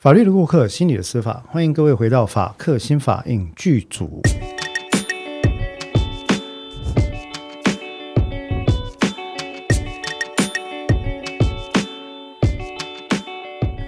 法律的顾客，心理的司法，欢迎各位回到法客心法影剧组。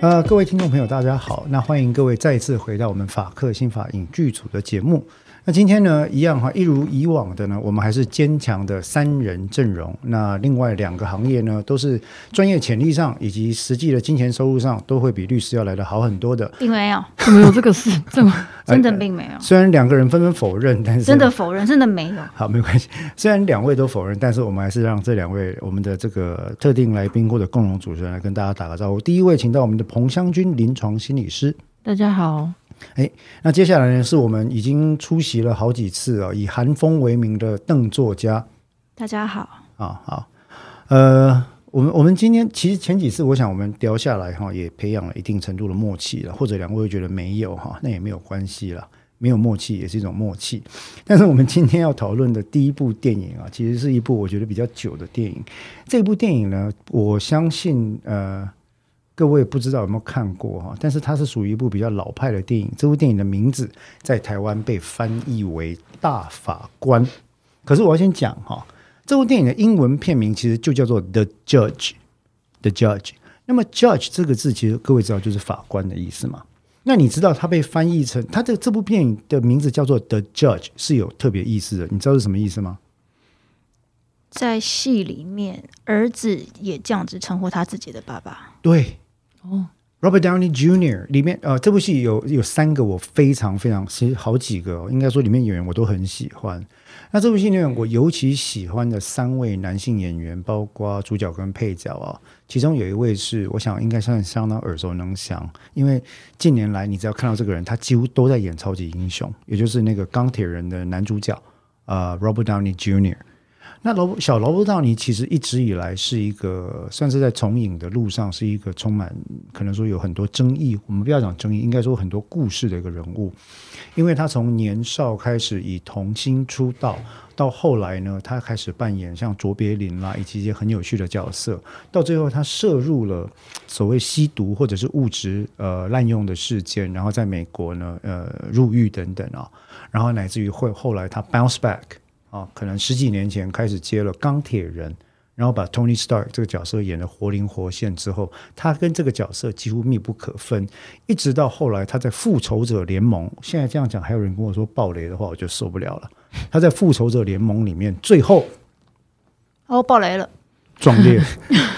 呃，各位听众朋友，大家好，那欢迎各位再次回到我们法客心法影剧组的节目。那今天呢，一样哈，一如以往的呢，我们还是坚强的三人阵容。那另外两个行业呢，都是专业潜力上以及实际的金钱收入上，都会比律师要来的好很多的。并没有，怎么有这个事？这么真的并没有，虽然两个人纷纷否认，但是真的否认，真的没有。好，没关系。虽然两位都否认，但是我们还是让这两位我们的这个特定来宾或者共同主持人来跟大家打个招呼。第一位，请到我们的彭湘君临床心理师。大家好，哎，那接下来呢，是我们已经出席了好几次啊，以韩风为名的邓作家大家好，啊，好，呃，我们我们今天其实前几次，我想我们聊下来哈，也培养了一定程度的默契了，或者两位会觉得没有哈，那也没有关系了，没有默契也是一种默契。但是我们今天要讨论的第一部电影啊，其实是一部我觉得比较久的电影。这部电影呢，我相信呃。各位不知道有没有看过哈，但是它是属于一部比较老派的电影。这部电影的名字在台湾被翻译为《大法官》，可是我要先讲哈，这部电影的英文片名其实就叫做《The Judge》，The Judge。那么 “Judge” 这个字，其实各位知道就是法官的意思嘛？那你知道它被翻译成它这这部电影的名字叫做《The Judge》是有特别意思的，你知道是什么意思吗？在戏里面，儿子也这样子称呼他自己的爸爸。对。哦，Robert Downey Jr. 里面呃，这部戏有有三个我非常非常，其实好几个、应该说里面演员我都很喜欢。那这部戏里面我尤其喜欢的三位男性演员，包括主角跟配角啊，其中有一位是我想应该算相当耳熟能详，因为近年来你只要看到这个人，他几乎都在演超级英雄，也就是那个钢铁人的男主角、呃、，Robert Downey Jr. 那罗小罗伯道尼其实一直以来是一个算是在从影的路上是一个充满可能说有很多争议，我们不要讲争议，应该说很多故事的一个人物，因为他从年少开始以童星出道，到后来呢，他开始扮演像卓别林啦以及一些很有趣的角色，到最后他涉入了所谓吸毒或者是物质呃滥用的事件，然后在美国呢呃入狱等等啊，然后乃至于会后来他 bounce back。啊，可能十几年前开始接了钢铁人，然后把 Tony Stark 这个角色演得活灵活现之后，他跟这个角色几乎密不可分，一直到后来他在复仇者联盟，现在这样讲还有人跟我说暴雷的话，我就受不了了。他在复仇者联盟里面最后哦，爆雷了，壮烈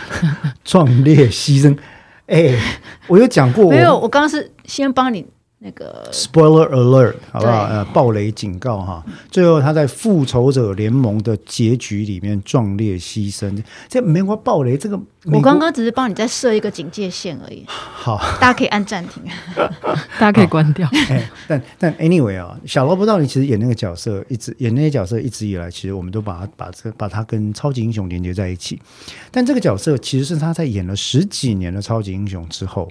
壮烈牺牲，哎，我有讲过，没有？我刚刚是先帮你那个 Spoiler alert，好不好？呃，暴雷警告哈！最后他在复仇者联盟的结局里面壮烈牺牲，这没法暴雷。这个我刚刚只是帮你再设一个警戒线而已，好，大家可以按暂停。大家可以关掉。哎，但但 anyway 啊，小罗伯道尼其实演那个角色，一直演那些角色，一直以来其实我们都把他把这把他跟超级英雄连接在一起。但这个角色其实是他在演了十几年的超级英雄之后，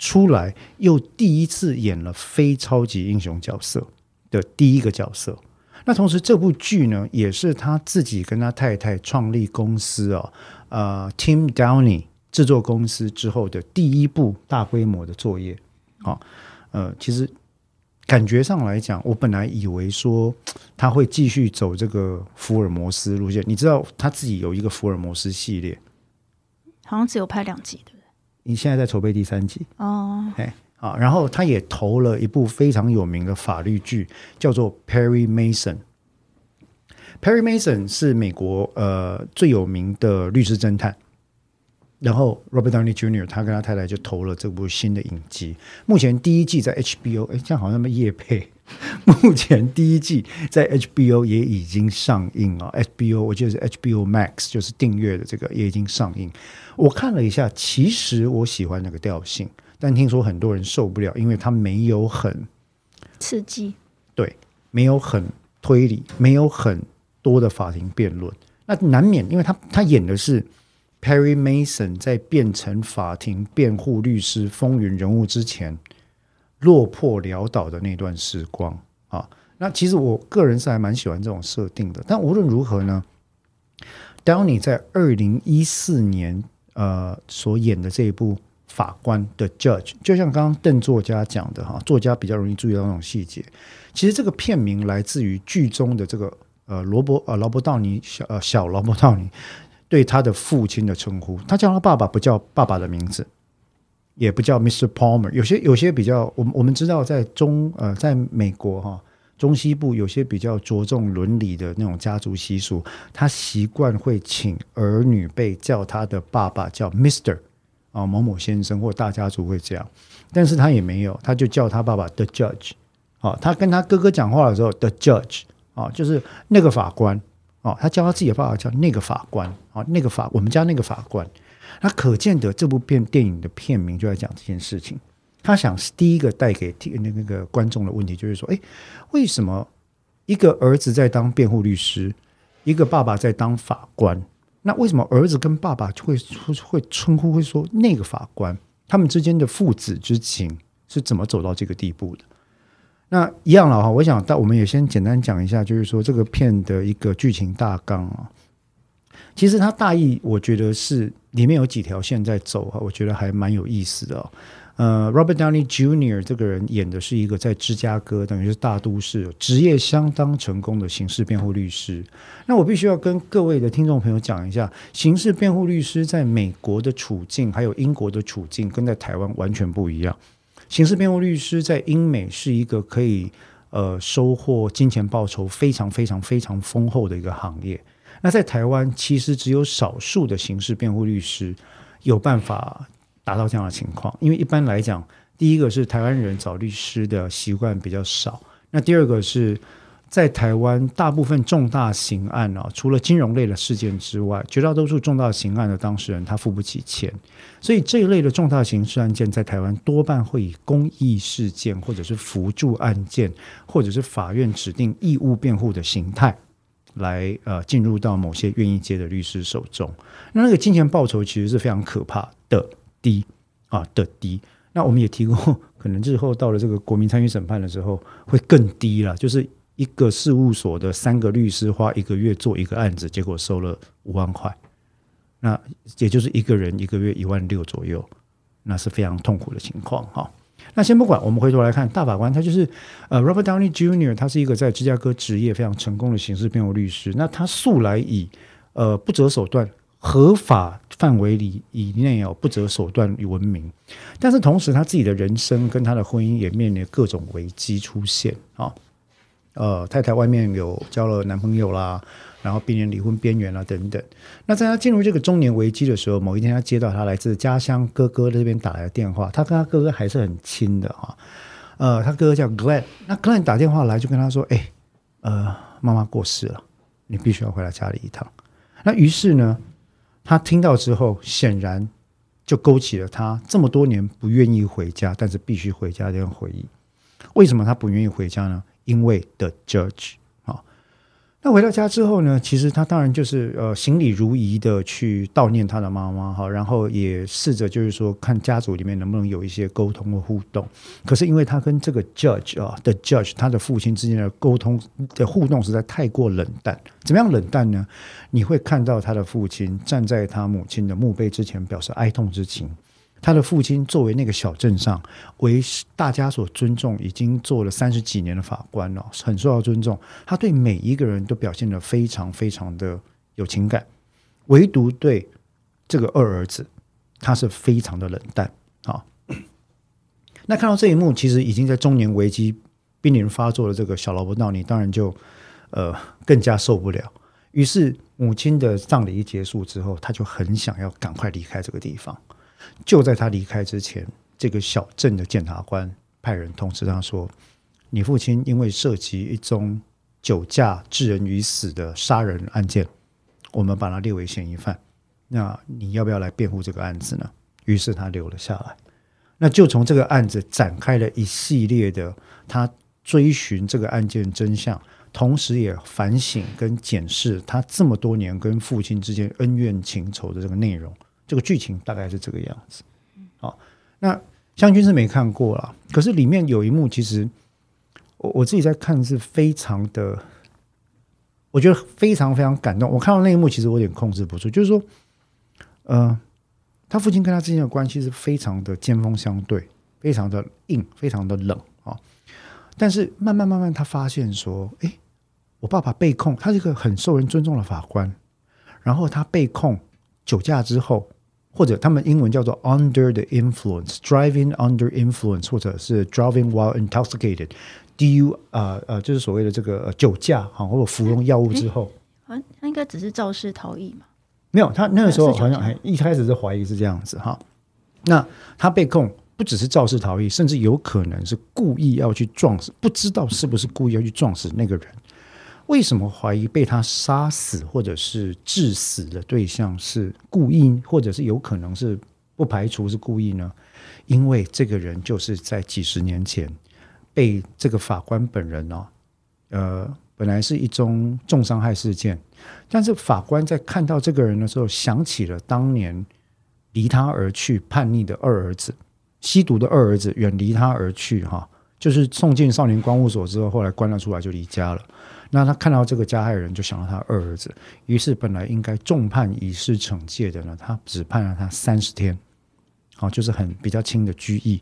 出来又第一次演了非超级英雄角色的第一个角色。那同时，这部剧呢，也是他自己跟他太太创立公司哦，呃，Tim Downey 制作公司之后的第一部大规模的作业。好、呃，其实感觉上来讲，我本来以为说他会继续走这个福尔摩斯路线。你知道他自己有一个福尔摩斯系列，好像只有拍两集，对不对？你现在在筹备第三集。哦，哎，啊，然后他也投了一部非常有名的法律剧，叫做《Perry Mason》。Perry Mason 是美国呃最有名的律师侦探。然后 Robert Downey Jr. 他跟他太太就投了这部新的影集，目前第一季在 HBO，哎，这样好像没夜配。目前第一季在 HBO 也已经上映了，HBO 我记得是 HBO Max，就是订阅的这个也已经上映。我看了一下，其实我喜欢那个调性，但听说很多人受不了，因为它没有很刺激。对，没有很推理，没有很多的法庭辩论，那难免，因为他他演的是 Perry Mason 在变成法庭辩护律师风云人物之前落魄潦倒的那段时光啊。那其实我个人是还蛮喜欢这种设定的，但无论如何呢？Downy 在二零一四年呃所演的这一部法官的 judge，就像刚刚邓作家讲的哈，作家比较容易注意到那种细节。其实这个片名来自于剧中的这个呃罗伯呃劳勃道尼小呃小劳勃道尼对他的父亲的称呼，他叫他爸爸不叫爸爸的名字，也不叫 Mr. Palmer。有些有些比较，我们我们知道在中呃在美国哈中西部有些比较着重伦理的那种家族习俗，他习惯会请儿女辈叫他的爸爸叫 Mr. 啊某某先生，或大家族会这样，但是他也没有，他就叫他爸爸 The Judge。啊，他跟他哥哥讲话的时候，The Judge 啊，就是那个法官哦，他叫他自己的爸爸叫那个法官啊，那个法我们家那个法官。那可见得这部片电影的片名就在讲这件事情。他想第一个带给那那个观众的问题就是说，哎，为什么一个儿子在当辩护律师，一个爸爸在当法官？那为什么儿子跟爸爸就会会称呼会说那个法官？他们之间的父子之情是怎么走到这个地步的？那一样了哈，我想，但我们也先简单讲一下，就是说这个片的一个剧情大纲啊。其实它大意，我觉得是里面有几条线在走啊，我觉得还蛮有意思的。呃，Robert Downey Jr. 这个人演的是一个在芝加哥，等于是大都市，职业相当成功的刑事辩护律师。那我必须要跟各位的听众朋友讲一下，刑事辩护律师在美国的处境，还有英国的处境，跟在台湾完全不一样。刑事辩护律师在英美是一个可以呃收获金钱报酬非常非常非常丰厚的一个行业。那在台湾，其实只有少数的刑事辩护律师有办法达到这样的情况。因为一般来讲，第一个是台湾人找律师的习惯比较少，那第二个是。在台湾，大部分重大刑案啊，除了金融类的事件之外，绝大多数重大刑案的当事人他付不起钱，所以这一类的重大刑事案件在台湾多半会以公益事件，或者是辅助案件，或者是法院指定义务辩护的形态来呃进入到某些愿意接的律师手中。那那个金钱报酬其实是非常可怕的低啊的低。那我们也提过，可能日后到了这个国民参与审判的时候会更低了，就是。一个事务所的三个律师花一个月做一个案子，结果收了五万块，那也就是一个人一个月一万六左右，那是非常痛苦的情况哈。那先不管，我们回头来看大法官，他就是呃 Robert Downey Jr.，他是一个在芝加哥职业非常成功的刑事辩护律师。那他素来以呃不择手段、合法范围里以内哦不择手段闻名，但是同时他自己的人生跟他的婚姻也面临各种危机出现啊。呃，太太外面有交了男朋友啦，然后濒临离婚边缘啦，等等。那在他进入这个中年危机的时候，某一天他接到他来自家乡哥哥这边打来的电话，他跟他哥哥还是很亲的哈。呃，他哥哥叫 Glenn，那 Glenn 打电话来就跟他说：“哎，呃，妈妈过世了，你必须要回来家里一趟。”那于是呢，他听到之后，显然就勾起了他这么多年不愿意回家，但是必须回家的这回忆。为什么他不愿意回家呢？因为的 judge 啊，那回到家之后呢，其实他当然就是呃行礼如仪的去悼念他的妈妈哈，然后也试着就是说看家族里面能不能有一些沟通和互动。可是因为他跟这个 judge 啊的 judge 他的父亲之间的沟通的互动实在太过冷淡，怎么样冷淡呢？你会看到他的父亲站在他母亲的墓碑之前，表示哀痛之情。他的父亲作为那个小镇上为大家所尊重，已经做了三十几年的法官了，很受到尊重。他对每一个人都表现的非常非常的有情感，唯独对这个二儿子，他是非常的冷淡。啊，那看到这一幕，其实已经在中年危机濒临发作的这个小萝卜道尼，当然就呃更加受不了。于是母亲的葬礼一结束之后，他就很想要赶快离开这个地方。就在他离开之前，这个小镇的检察官派人通知他说：“你父亲因为涉及一宗酒驾致人于死的杀人案件，我们把他列为嫌疑犯。那你要不要来辩护这个案子呢？”于是他留了下来。那就从这个案子展开了一系列的他追寻这个案件真相，同时也反省跟检视他这么多年跟父亲之间恩怨情仇的这个内容。这个剧情大概是这个样子，好，那湘君是没看过了，可是里面有一幕，其实我我自己在看是非常的，我觉得非常非常感动。我看到那一幕，其实我有点控制不住，就是说，呃，他父亲跟他之间的关系是非常的尖锋相对，非常的硬，非常的冷啊。但是慢慢慢慢，他发现说，诶，我爸爸被控，他是一个很受人尊重的法官，然后他被控酒驾之后，或者他们英文叫做 under the influence，driving under influence，或者是 driving while intoxicated，D U 呃呃，就是所谓的这个呃酒驾哈，或者服用药物之后，好像他应该只是肇事逃逸嘛。没有，他那个时候好像还一开始是怀疑是这样子哈。那他被控不只是肇事逃逸，甚至有可能是故意要去撞死，不知道是不是故意要去撞死那个人。为什么怀疑被他杀死或者是致死的对象是故意，或者是有可能是不排除是故意呢？因为这个人就是在几十年前被这个法官本人哦，呃，本来是一宗重伤害事件，但是法官在看到这个人的时候，想起了当年离他而去叛逆的二儿子，吸毒的二儿子远离他而去，哈，就是送进少年关护所之后，后来关了出来就离家了。那他看到这个加害人，就想到他二儿子，于是本来应该重判以示惩戒的呢，他只判了他三十天，好，就是很比较轻的拘役，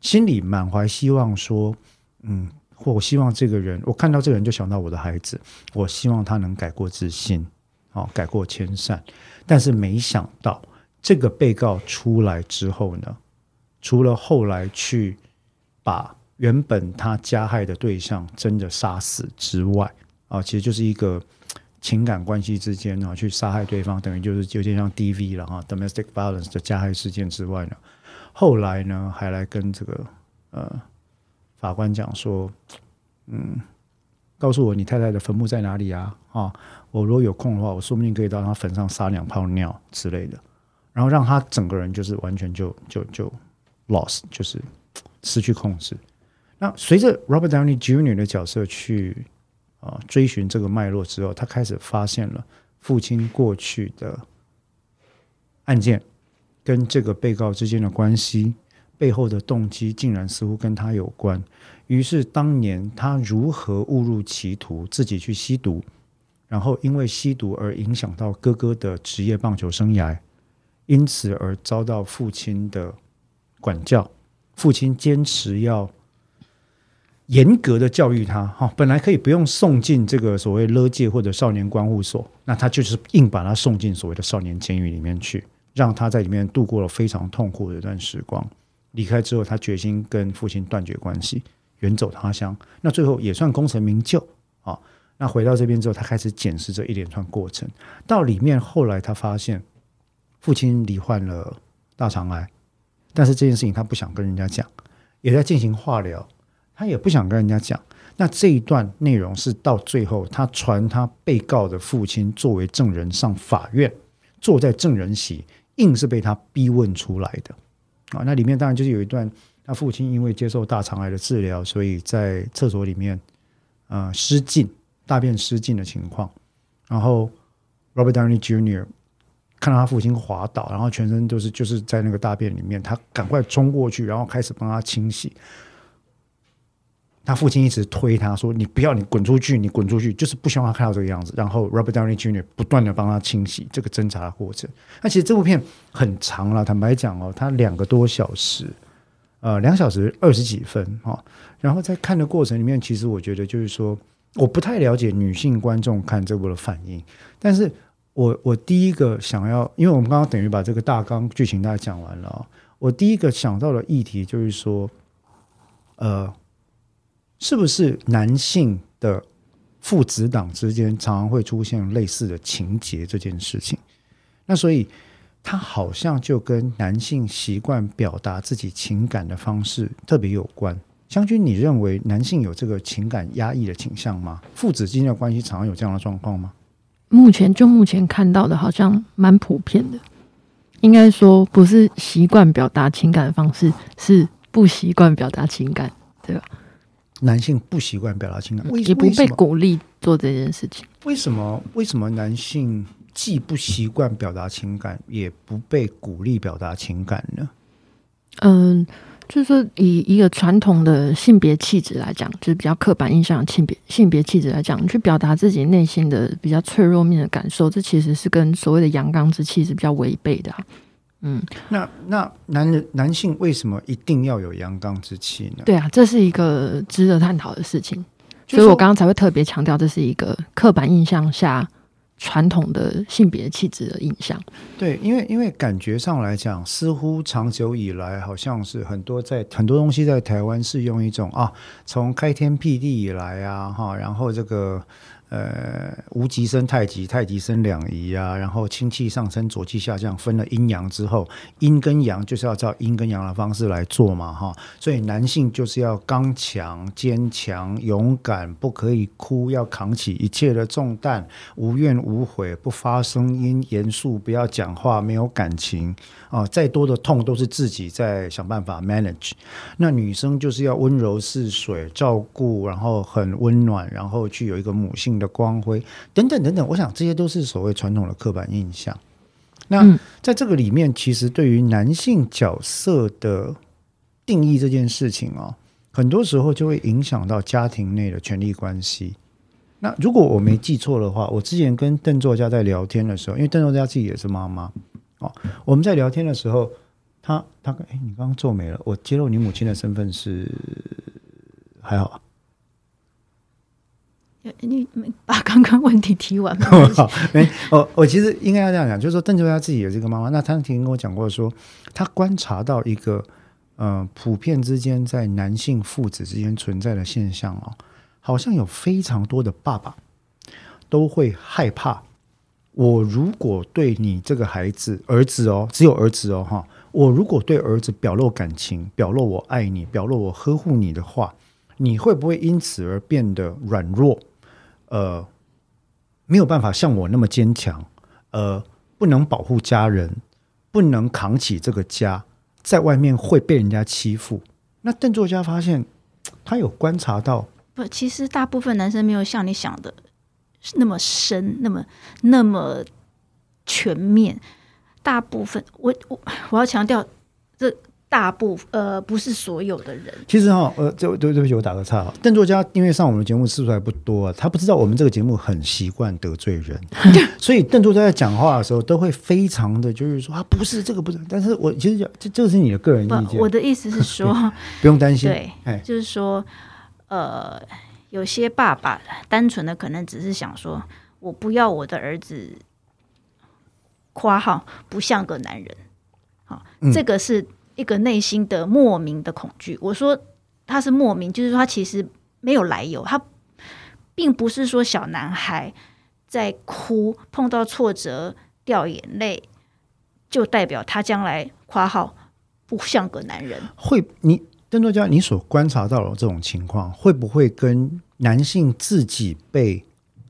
心里满怀希望说，嗯，或我希望这个人，我看到这个人就想到我的孩子，我希望他能改过自新，好，改过迁善。但是没想到，这个被告出来之后呢，除了后来去把原本他加害的对象真的杀死之外，啊，其实就是一个情感关系之间呢去杀害对方，等于就是有点像 DV 了哈，domestic violence 的加害事件之外呢，后来呢还来跟这个呃法官讲说，嗯，告诉我你太太的坟墓在哪里啊？啊，我如果有空的话，我说不定可以到她坟上撒两泡尿之类的，然后让他整个人就是完全就就就 lost，就是失去控制。那随着 Robert Downey Jr. 的角色去啊、追寻这个脉络之后，他开始发现了父亲过去的案件跟这个被告之间的关系背后的动机，竟然似乎跟他有关。于是当年他如何误入歧途，自己去吸毒，然后因为吸毒而影响到哥哥的职业棒球生涯，因此而遭到父亲的管教。父亲坚持要严格的教育他，哈，本来可以不用送进这个所谓勒戒或者少年关护所，那他就是硬把他送进所谓的少年监狱里面去，让他在里面度过了非常痛苦的一段时光。离开之后，他决心跟父亲断绝关系，远走他乡。那最后也算功成名就啊。那回到这边之后，他开始检视这一连串过程。到里面后来，他发现父亲罹患了大肠癌，但是这件事情他不想跟人家讲，也在进行化疗，他也不想跟人家讲。那这一段内容是到最后，他传他被告的父亲作为证人上法院，坐在证人席，硬是被他逼问出来的啊。那里面当然就是有一段，他父亲因为接受大肠癌的治疗，所以在厕所里面呃失禁，大便失禁的情况。然后 Robert Downey Jr. 看到他父亲滑倒，然后全身都是就是在那个大便里面，他赶快冲过去，然后开始帮他清洗。他父亲一直推他说：“你不要，你滚出去，你滚出去！”就是不希望他看到这个样子。然后 Robert Downey Junior 不断的帮他清洗这个侦查的过程。那其实这部片很长了，坦白讲哦，它两个多小时，呃，两小时二十几分哈、哦。然后在看的过程里面，其实我觉得就是说，我不太了解女性观众看这部的反应，但是我我第一个想要，因为我们刚刚等于把这个大纲剧情大概讲完了、哦，我第一个想到的议题就是说，呃。是不是男性的父子党之间常常会出现类似的情节这件事情？那所以他好像就跟男性习惯表达自己情感的方式特别有关。将军，你认为男性有这个情感压抑的倾向吗？父子之间的关系常常有这样的状况吗？目前就目前看到的，好像蛮普遍的。应该说不是习惯表达情感的方式，是不习惯表达情感，对吧？男性不习惯表达情感，为也不被鼓励做这件事情。为什么？为什么男性既不习惯表达情感，也不被鼓励表达情感呢？嗯，就是说以一个传统的性别气质来讲，就是比较刻板印象的性别性别气质来讲，去表达自己内心的比较脆弱面的感受，这其实是跟所谓的阳刚之气是比较违背的、啊。嗯，那那男人男性为什么一定要有阳刚之气呢？对啊，这是一个值得探讨的事情，所以我刚刚才会特别强调，这是一个刻板印象下传统的性别气质的印象。对，因为因为感觉上来讲，似乎长久以来好像是很多在很多东西在台湾是用一种啊，从开天辟地以来啊，哈，然后这个呃无极生太极，太极生两仪啊，然后清气上升，浊气下降，分了阴阳之后，阴跟阳就是要照阴跟阳的方式来做嘛，哈，所以男性就是要刚强、坚强、勇敢，不可以哭，要扛起一切的重担，无怨无悔，不发声音，严肃，不要讲话，没有感情。啊、再多的痛都是自己在想办法 manage。那女生就是要温柔似水，照顾，然后很温暖，然后具有一个母性的光辉，等等等等。我想这些都是所谓传统的刻板印象。那嗯在这个里面，其实对于男性角色的定义这件事情哦，很多时候就会影响到家庭内的权力关系。那如果我没记错的话，我之前跟邓作家在聊天的时候，因为邓作家自己也是妈妈哦，我们在聊天的时候，他他哎，你刚刚皱眉了，我揭露你母亲的身份是还好。你你把刚刚问题提完 好，没，我我其实应该要这样讲，就是说邓作家自己也是个妈妈，那他曾经跟我讲过说，他观察到一个呃普遍之间在男性父子之间存在的现象哦，好像有非常多的爸爸都会害怕，我如果对你这个孩子儿子哦，只有儿子哦哈，我如果对儿子表露感情，表露我爱你，表露我呵护你的话，你会不会因此而变得软弱？呃，没有办法像我那么坚强，呃，不能保护家人，不能扛起这个家，在外面会被人家欺负。那邓作家发现，他有观察到，不，其实大部分男生没有像你想的那么深，那么那么全面。大部分，我我我要强调，这大部呃不是所有的人，其实哈，呃，对对对不起，我打个岔哈。邓作家因为上我们的节目次数还不多啊，他不知道我们这个节目很习惯得罪人，所以邓作家在讲话的时候都会非常的就是说啊，不是这个不是，但是我其实讲这这个是你的个人意，见，我的意思是说，不用担心。对，哎，就是说，呃，有些爸爸单纯的可能只是想说，我不要我的儿子（括号不像个男人），好、嗯这个是一个内心的莫名的恐惧。我说他是莫名，就是说他其实没有来由，他并不是说小男孩在哭，碰到挫折掉眼泪，就代表他将来（括号不像个男人）。会你邓作家你所观察到的这种情况，会不会跟男性自己被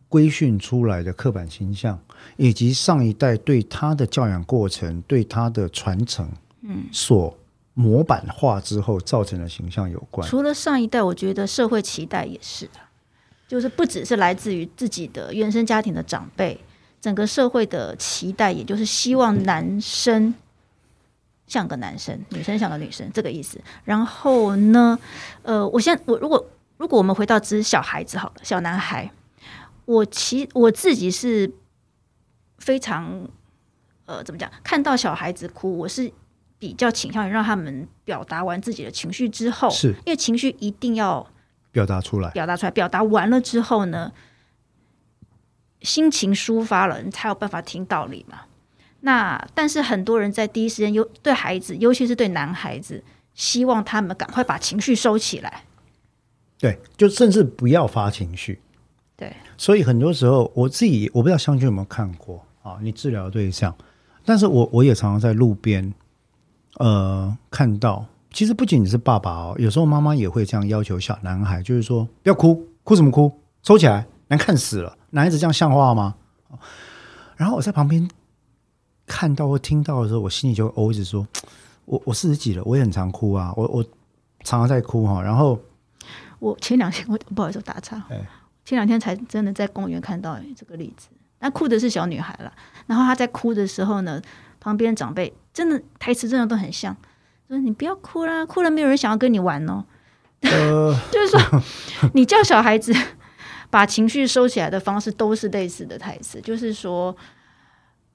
规训出来的刻板形象，以及上一代对他的教养过程、对他的传承，嗯，所模板化之后造成的形象有关？除了上一代，我觉得社会期待也是的就是不只是来自于自己的原生家庭的长辈，整个社会的期待，也就是希望男生像个男生，女生像个女生这个意思。然后呢，呃，我现在我如果如果我们回到只是小孩子好了，小男孩，我其我自己是非常呃怎么讲，看到小孩子哭，我是比较倾向于让他们表达完自己的情绪之后，是因为情绪一定要表达出来，表达出来，表达完了之后呢，心情抒发了，你才有办法听道理嘛。那但是很多人在第一时间，尤对孩子，尤其是对男孩子，希望他们赶快把情绪收起来。对，就甚至不要发情绪。对，所以很多时候我自己我不知道湘君有没有看过啊，你治疗对象，但是我我也常常在路边呃看到，其实不仅仅是爸爸哦，有时候妈妈也会这样要求小男孩，就是说不要哭，哭什么哭，收起来，难看死了，男孩子这样像话吗？然后我在旁边看到或听到的时候，我心里就会哦一直说，我我四十几了，我也很常哭啊，我我常常在哭哈，然后我前两天我不好意思打岔，哎前两天才真的在公园看到这个例子。那哭的是小女孩了，然后她在哭的时候呢，旁边长辈真的台词真的都很像，说你不要哭啦，哭了没有人想要跟你玩哦。呃。就是说，你叫小孩子 把情绪收起来的方式都是类似的台词，就是说，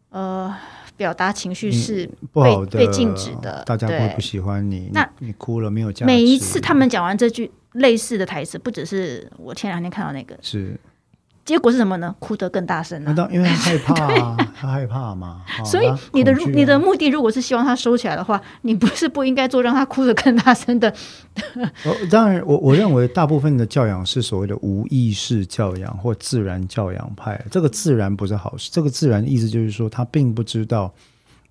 呃表达情绪是不好的被被禁止的大家会对不喜欢你。那你你哭了没有价值？每一次他们讲完这句类似的台词，不只是我前两天看到那个，是，结果是什么呢？哭得更大声了、那当因为害怕啊，他害怕嘛。哦所以你的、啊你的目的如果是希望他收起来的话，你不是不应该做让他哭得更大声的。哦，当然，我我认为大部分的教养是所谓的无意识教养或自然教养派。这个自然不是好事，这个自然的意思就是说，他并不知道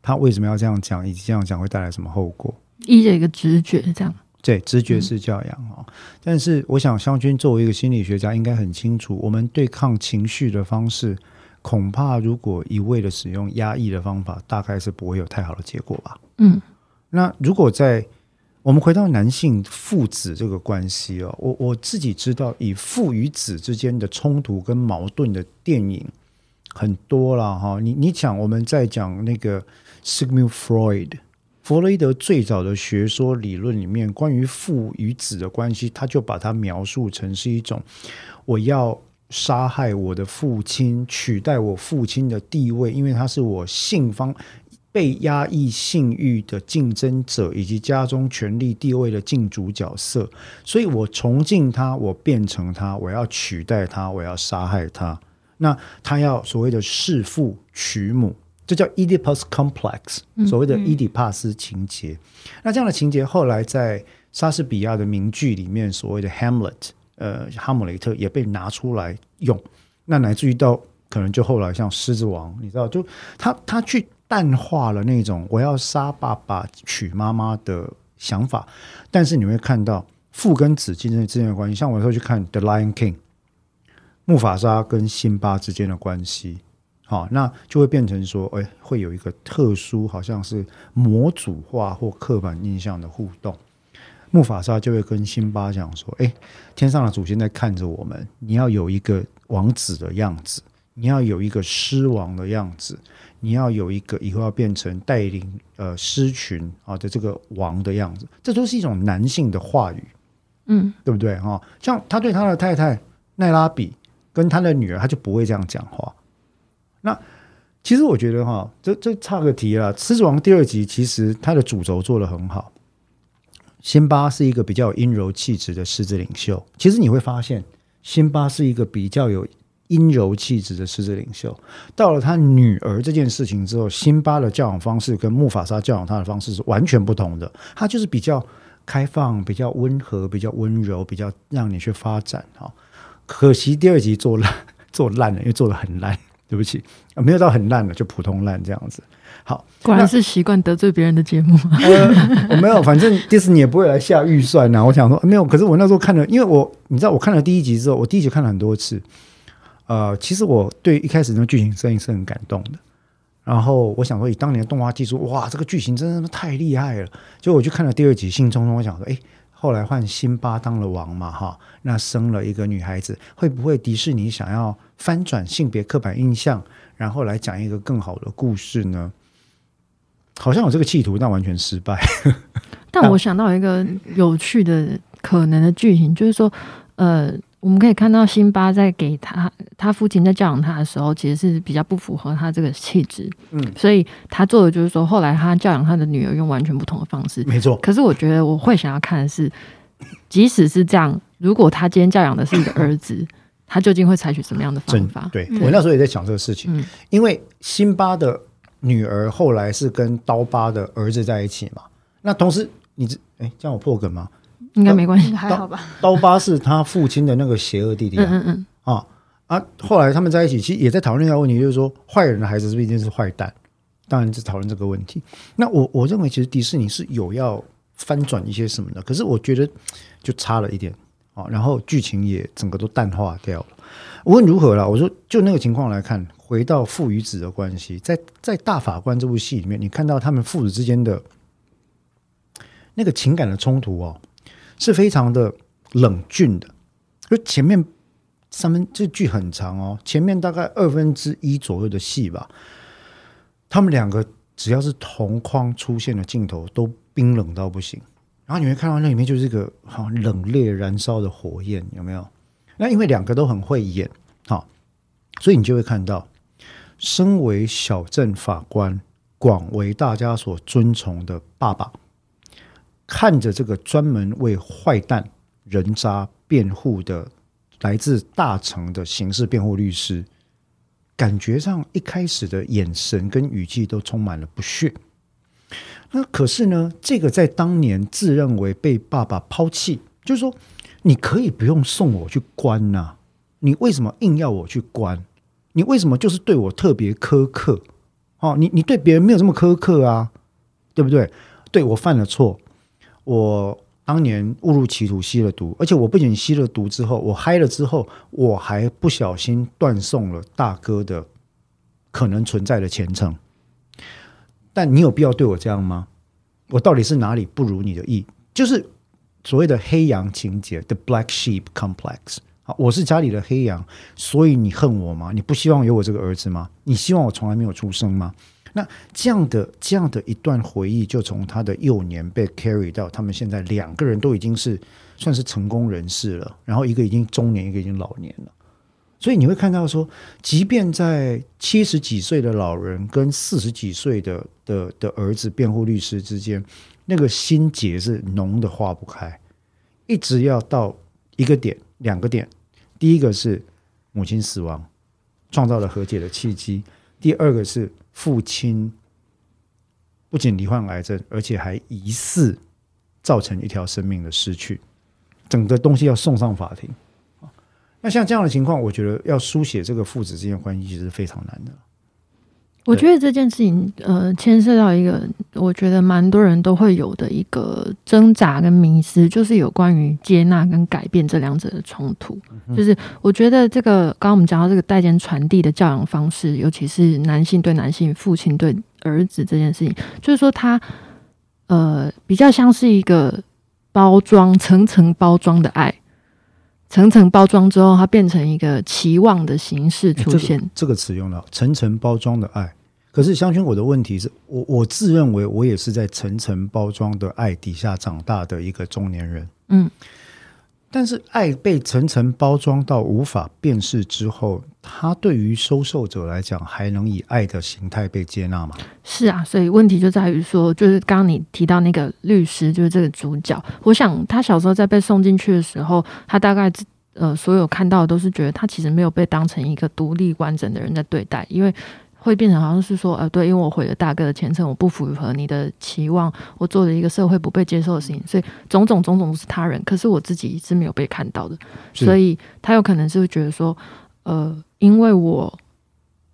他为什么要这样讲，以及这样讲会带来什么后果。依着一个直觉这样。对，直觉式教养哦。但是，我想湘军作为一个心理学家，应该很清楚，我们对抗情绪的方式，恐怕如果一味的使用压抑的方法，大概是不会有太好的结果吧。嗯，那如果在我们回到男性父子这个关系哦，我我自己知道，以父与子之间的冲突跟矛盾的电影很多了哈。你你讲我们在讲那个 Sigmund Freud，弗洛伊德最早的学说理论里面，关于父与子的关系，他就把它描述成是一种我要。杀害我的父亲，取代我父亲的地位，因为他是我性方被压抑性欲的竞争者，以及家中权力地位的竞逐角色，所以我崇敬他，我变成他，我要取代他，我要杀害他。那他要所谓的弑父娶母，这叫 Oedipus complex，所谓的伊底帕斯情节。那这样的情节后来在莎士比亚的名剧里面，所谓的 Hamlet。呃，哈姆雷特也被拿出来用，那乃至于到可能就后来像狮子王，你知道，就他他去淡化了那种我要杀爸爸娶妈妈的想法，但是你会看到父跟子之间之间的关系，像我有时候去看《The Lion King》，木法沙跟辛巴之间的关系，好，那就会变成说，哎，会有一个特殊，好像是模组化或刻板印象的互动。木法沙就会跟辛巴讲说：“哎，天上的祖先在看着我们，你要有一个王子的样子，你要有一个狮王的样子，你要有一个以后要变成带领呃狮群啊的这个王的样子，这都是一种男性的话语，嗯，对不对哈、像他对他的太太奈拉比跟他的女儿，他就不会这样讲话。那其实我觉得哈、这这差个题了，《狮子王》第二集其实它的主轴做得很好。辛巴是一个比较有阴柔气质的狮子领袖。其实你会发现，辛巴是一个比较有阴柔气质的狮子领袖。到了他女儿这件事情之后，辛巴的教养方式跟木法沙教养他的方式是完全不同的。他就是比较开放、比较温和、比较温柔、比较让你去发展哈。可惜第二集做烂，做烂了，因为做的很烂。对不起，啊没有到很烂了，就普通烂这样子。好，果然是习惯得罪别人的节目。呃，我没有，反正迪士尼也不会来下预算呐、我想说没有，可是我那时候看了，因为我你知道，我看了第一集之后，我第一集看了很多次。呃，其实我对一开始那个剧情设定是很感动的。然后我想说，以当年的动画技术，哇，这个剧情真的太厉害了。结果我去看了第二集，兴冲冲，我想说，哎，后来换辛巴当了王嘛，哈，那生了一个女孩子，会不会迪士尼想要翻转性别刻板印象，然后来讲一个更好的故事呢？好像有这个企图，但完全失败。但我想到一个有趣的可能的剧情，就是说，呃，我们可以看到辛巴在给他他父亲在教养他的时候，其实是比较不符合他这个气质，嗯，所以他做的就是说，后来他教养他的女儿用完全不同的方式。没错，可是我觉得我会想要看的是，即使是这样，如果他今天教养的是一个儿子，他究竟会采取什么样的方法？对我那时候也在想这个事情，嗯因为辛巴的女儿后来是跟刀疤的儿子在一起嘛，那同时你知哎，这样我破梗吗？应该没关系。还好吧？刀疤是他父亲的那个邪恶弟弟啊，嗯嗯嗯，啊啊！后来他们在一起，其实也在讨论一个问题，就是说坏人的孩子是不是一定是坏蛋？当然是讨论这个问题。那我我认为，其实迪士尼是有要翻转一些什么的，可是我觉得就差了一点啊。然后剧情也整个都淡化掉了。无论如何啦，我说就那个情况来看，回到父与子的关系，在在大法官这部戏里面，你看到他们父子之间的那个情感的冲突哦，是非常的冷峻的。就前面三分这剧很长哦，前面大概二分之一左右的戏吧，他们两个只要是同框出现的镜头，都冰冷到不行。然后你会看到那里面就是一个好冷冽燃烧的火焰，有没有？那因为两个都很会演，好，所以你就会看到身为小镇法官，广为大家所尊崇的爸爸，看着这个专门为坏蛋、人渣辩护的来自大城的刑事辩护律师，感觉上一开始的眼神跟语气都充满了不屑。那可是呢，这个在当年自认为被爸爸抛弃，就是说，你可以不用送我去关呐、你为什么硬要我去关？你为什么就是对我特别苛刻？哦，你你对别人没有这么苛刻啊，对不对？对我犯了错，我当年误入歧途吸了毒，而且我不仅吸了毒之后，我嗨了之后，我还不小心断送了大哥的可能存在的前程。但你有必要对我这样吗？我到底是哪里不如你的意？就是所谓的黑羊情节，the black sheep complex。好，我是家里的黑羊，所以你恨我吗？你不希望有我这个儿子吗？你希望我从来没有出生吗？那这样的这样的一段回忆，就从他的幼年被 carry 到他们现在两个人都已经是算是成功人士了，然后一个已经中年，一个已经老年了。所以你会看到说，即便在七十几岁的老人跟四十几岁的的的儿子辩护律师之间，那个心结是浓的化不开，一直要到一个点、两个点。第一个是母亲死亡，创造了和解的契机；第二个是父亲不仅罹患癌症，而且还疑似造成一条生命的失去，整个东西要送上法庭。那像这样的情况，我觉得要书写这个父子之间的关系，其实是非常难的。我觉得这件事情，呃，牵涉到一个我觉得蛮多人都会有的一个挣扎跟迷失，就是有关于接纳跟改变这两者的冲突。就是我觉得这个刚刚我们讲到这个代间传递的教养方式，尤其是男性对男性、父亲对儿子这件事情，就是说他呃比较像是一个包装层层包装的爱。层层包装之后，它变成一个期望的形式出现。这个、这个词用了层层包装的爱。可是香薰，我的问题是我我自认为我也是在层层包装的爱底下长大的一个中年人。嗯，但是爱被层层包装到无法辨识之后，他对于收受者来讲，还能以爱的形态被接纳吗？是啊，所以问题就在于说，就是刚刚你提到那个律师，就是这个主角。我想他小时候在被送进去的时候，他大概呃所有看到的都是觉得他其实没有被当成一个独立完整的人在对待，因为会变成好像是说，呃，对，因为我毁了大哥的前程，我不符合你的期望，我做了一个社会不被接受的事情，所以种种种种都是他人，可是我自己是没有被看到的，所以他有可能是会觉得说，呃，因为我。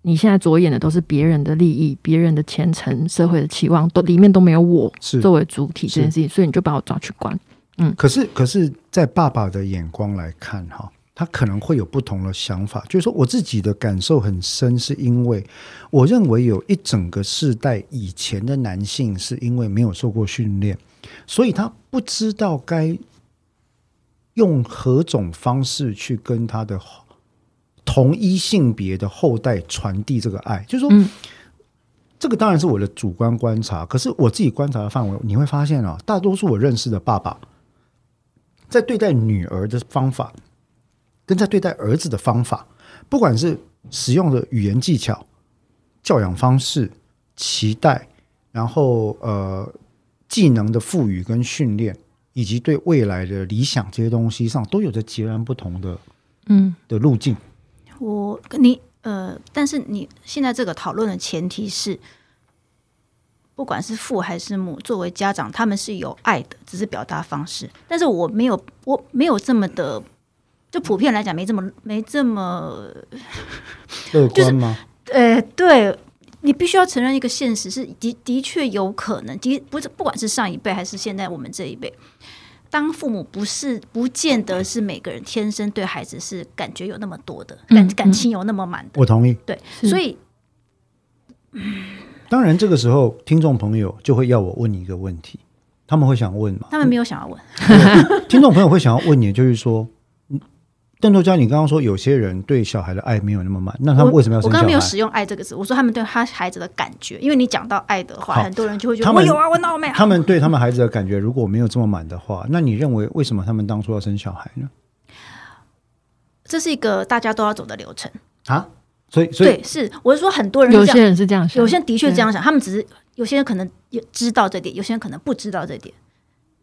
你现在着眼的都是别人的利益、别人的前程、社会的期望，都里面都没有我作为主体这件事情，所以你就把我抓去关。嗯，可是可是在爸爸的眼光来看，哈，他可能会有不同的想法。就是说，我自己的感受很深，是因为我认为有一整个世代以前的男性是因为没有受过训练，所以他不知道该用何种方式去跟他的。同一性别的后代传递这个爱，就是说，嗯、这个当然是我的主观观察。可是我自己观察的范围，你会发现啊，大多数我认识的爸爸，在对待女儿的方法，跟在对待儿子的方法，不管是使用的语言技巧、教养方式、期待，然后呃技能的赋予跟训练，以及对未来的理想这些东西上，都有着截然不同的嗯的路径。我跟你呃，但是你现在这个讨论的前提是，不管是父还是母，作为家长，他们是有爱的，只是表达方式。但是我没有，我没有这么的，就普遍来讲，没这么没这么乐观吗？呃，对你必须要承认一个现实是的的确有可能，的不是不管是上一辈还是现在我们这一辈。当父母不是不见得是每个人天生对孩子是感觉有那么多的感感情有那么满的，我同意。对，所以当然这个时候听众朋友就会要我问你一个问题，他们会想问吗？他们没有想要问。听众朋友会想要问你，就是说，邓作家，你刚刚说有些人对小孩的爱没有那么满，那他们为什么要生我刚刚没有使用“爱”这个字，我说他们对他孩子的感觉，因为你讲到爱的话，很多人就会觉他们得我有啊，我闹没有。他们对他们孩子的感觉如果没有这么满的话，那你认为为什么他们当初要生小孩呢？这是一个大家都要走的流程。啊，所以所以对，是我是说很多人有些人是这样想，有些人的确这样想，他们只是有些人可能也知道这点，有些人可能不知道这点，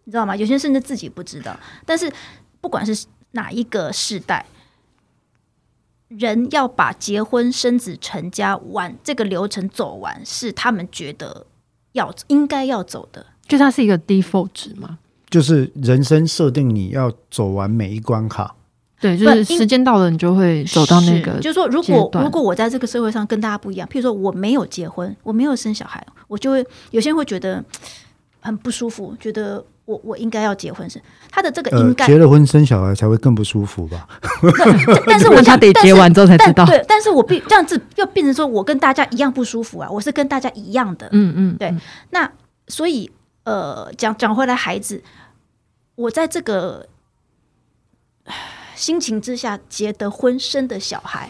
你知道吗？有些人甚至自己不知道。但是不管是哪一个世代，人要把结婚、生子、成家完这个流程走完，是他们觉得要应该要走的。就它是一个 default 值嘛。就是人生设定你要走完每一关卡，对，就是时间到了，你就会走到那个就是说，如果如果我在这个社会上跟大家不一样，譬如说我没有结婚，我没有生小孩，我就会有些人会觉得很不舒服，觉得我我应该要结婚生他的这个呃应，该，结了婚生小孩才会更不舒服吧？但但是我 他想但是得结完之后才知道。但对，但是我必这样子又变成说我跟大家一样不舒服啊，我是跟大家一样的，嗯嗯，对嗯那所以呃，讲讲回来，孩子，我在这个心情之下结的婚、生的小孩，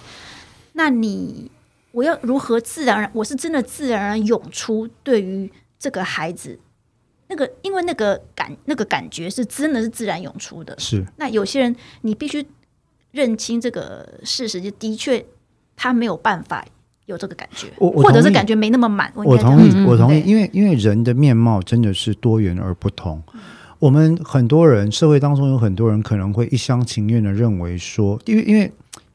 那你我要如何自然而然？我是真的自然而然涌出对于这个孩子那个，因为那个感那个感觉是真的是自然涌出的。是那有些人你必须认清这个事实，就的确他没有办法有这个感觉，或者是感觉没那么满。我同意我同意，因为因为人的面貌真的是多元而不同。我们很多人社会当中有很多人可能会一厢情愿的认为说，因为因为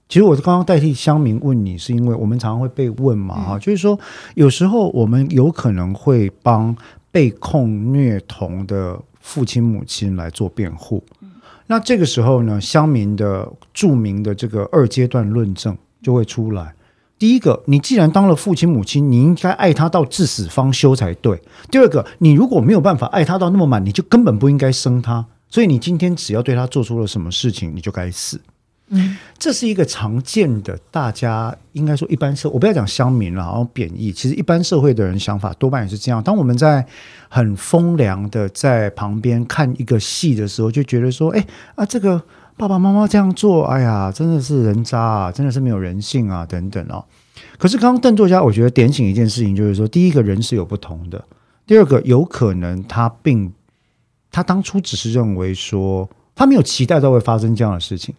其实我刚刚代替乡民问你，是因为我们常常会被问嘛哈，就是说有时候我们有可能会帮被控虐童的父亲母亲来做辩护。那这个时候呢，乡民的著名的这个二阶段论证就会出来。第一个，你既然当了父亲母亲，你应该爱他到至死方休才对。第二个，你如果没有办法爱他到那么满，你就根本不应该生他。所以你今天只要对他做出了什么事情，你就该死。这是一个常见的，大家应该说一般社，我不要讲乡民了，然后贬义。其实一般社会的人想法多半也是这样。当我们在很风凉的在旁边看一个戏的时候，就觉得说，哎啊，这个爸爸妈妈这样做，哎呀，真的是人渣啊，真的是没有人性啊，等等哦。可是刚刚邓作家，我觉得点醒一件事情，就是说，第一个人是有不同的，第二个有可能他并他当初只是认为说，他没有期待到会发生这样的事情，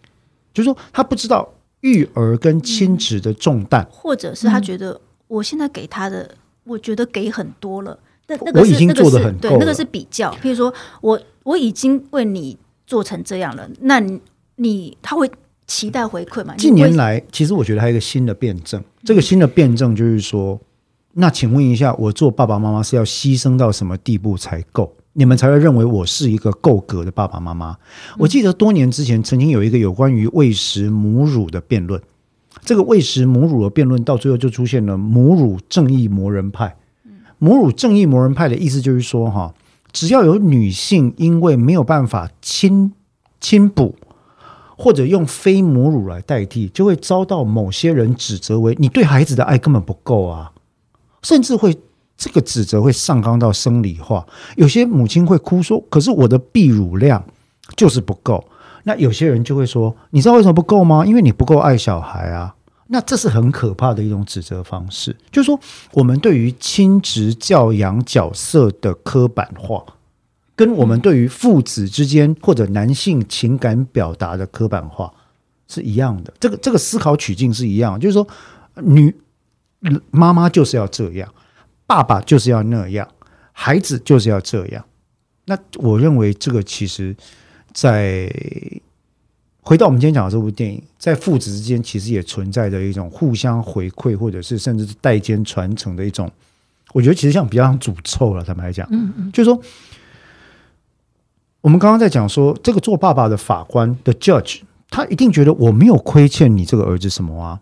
就是说他不知道育儿跟亲子的重担。或者是他觉得我现在给他的，我觉得给很多了。那那个我已经是那个做得很对那个是比较。譬如说我我已经为你做成这样了，那你你他会期待回馈嘛？近年来，其实我觉得还有一个新的辩证，这个新的辩证就是说，那请问一下，我做爸爸妈妈是要牺牲到什么地步才够？你们才会认为我是一个够格的爸爸妈妈？我记得多年之前曾经有一个有关于喂食母乳的辩论，这个喂食母乳的辩论到最后就出现了母乳正义魔人派。母乳正义魔人派的意思就是说，哈，只要有女性因为没有办法亲亲哺，或者用非母乳来代替，就会遭到某些人指责为你对孩子的爱根本不够啊，甚至会这个指责会上纲到生理化。有些母亲会哭说：“可是我的泌乳量就是不够。”那有些人就会说：“你知道为什么不够吗？因为你不够爱小孩啊。”那这是很可怕的一种指责方式，就是说我们对于亲职教养角色的刻板化。跟我们对于父子之间或者男性情感表达的刻板化是一样的，这个这个思考曲径是一样，就是说，女妈妈就是要这样，爸爸就是要那样，孩子就是要这样。那我认为这个其实，在回到我们今天讲的这部电影，在父子之间其实也存在着一种互相回馈，或者是甚至是代间传承的一种，我觉得其实像比较像诅咒了。坦白讲，嗯嗯，就是说，我们刚刚在讲说，这个做爸爸的法官的 judge，他一定觉得我没有亏欠你这个儿子什么啊，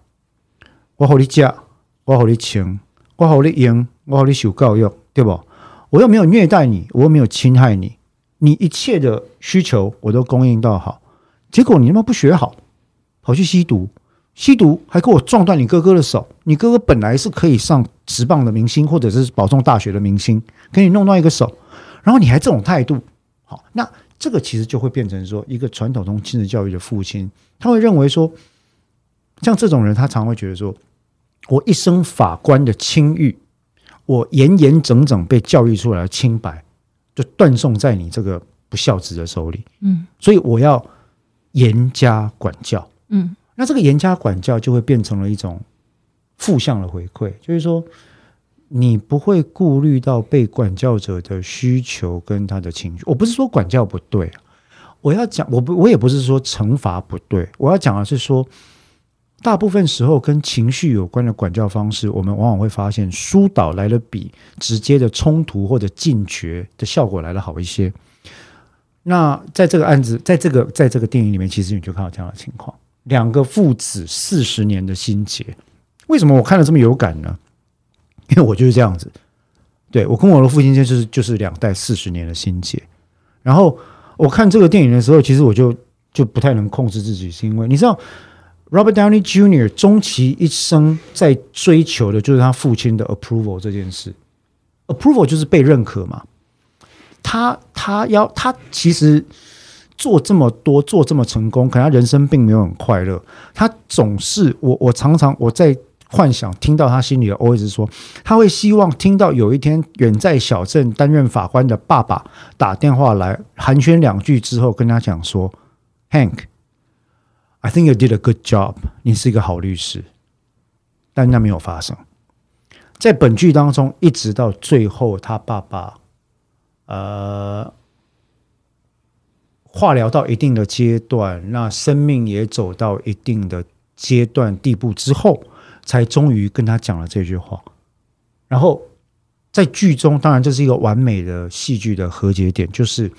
我好你嫁，我好你情，我好你赢，我好你受教育，对不？我又没有虐待你，我又没有侵害你，你一切的需求我都供应到好，结果你他妈不学好，跑去吸毒，吸毒还给我撞断你哥哥的手，你哥哥本来是可以上职棒的明星，或者是保送大学的明星，给你弄到一个手，然后你还这种态度，好，那这个其实就会变成说，一个传统中亲子教育的父亲，他会认为说，像这种人，他常会觉得说，我一生法官的清誉，我严严整整被教育出来的清白，就断送在你这个不孝子的手里。嗯，所以我要严加管教。嗯，那这个严加管教就会变成了一种负向的回馈，就是说你不会顾虑到被管教者的需求跟他的情绪。我不是说管教不对，我要讲我不我也不是说惩罚不对，我要讲的是说，大部分时候跟情绪有关的管教方式，我们往往会发现疏导来的比直接的冲突或者禁绝的效果来的好一些。那在这个案子，在这个在这个电影里面，其实你就看到这样的情况：两个父子四十年的心结。为什么我看了这么有感呢？因为我就是这样子。对我跟我的父亲就是就是两代四十年的心结。然后我看这个电影的时候，其实我就就不太能控制自己，是因为你知道，Robert Downey Jr. 终其一生在追求的就是他父亲的 approval 这件事。approval 就是被认可嘛。他他要他其实做这么多做这么成功，可能他人生并没有很快乐。他总是我我常常我在幻想听到他心里的 always 说，他会希望听到有一天远在小镇担任法官的爸爸打电话来寒暄两句之后，跟他讲说：“Hank I think you did a good job，你是一个好律师。但那没有发生，在本剧当中，一直到最后，他爸爸。呃，化疗到一定的阶段，那生命也走到一定的阶段地步之后，才终于跟他讲了这句话。然后在剧中，当然这是一个完美的戏剧的和解点，就是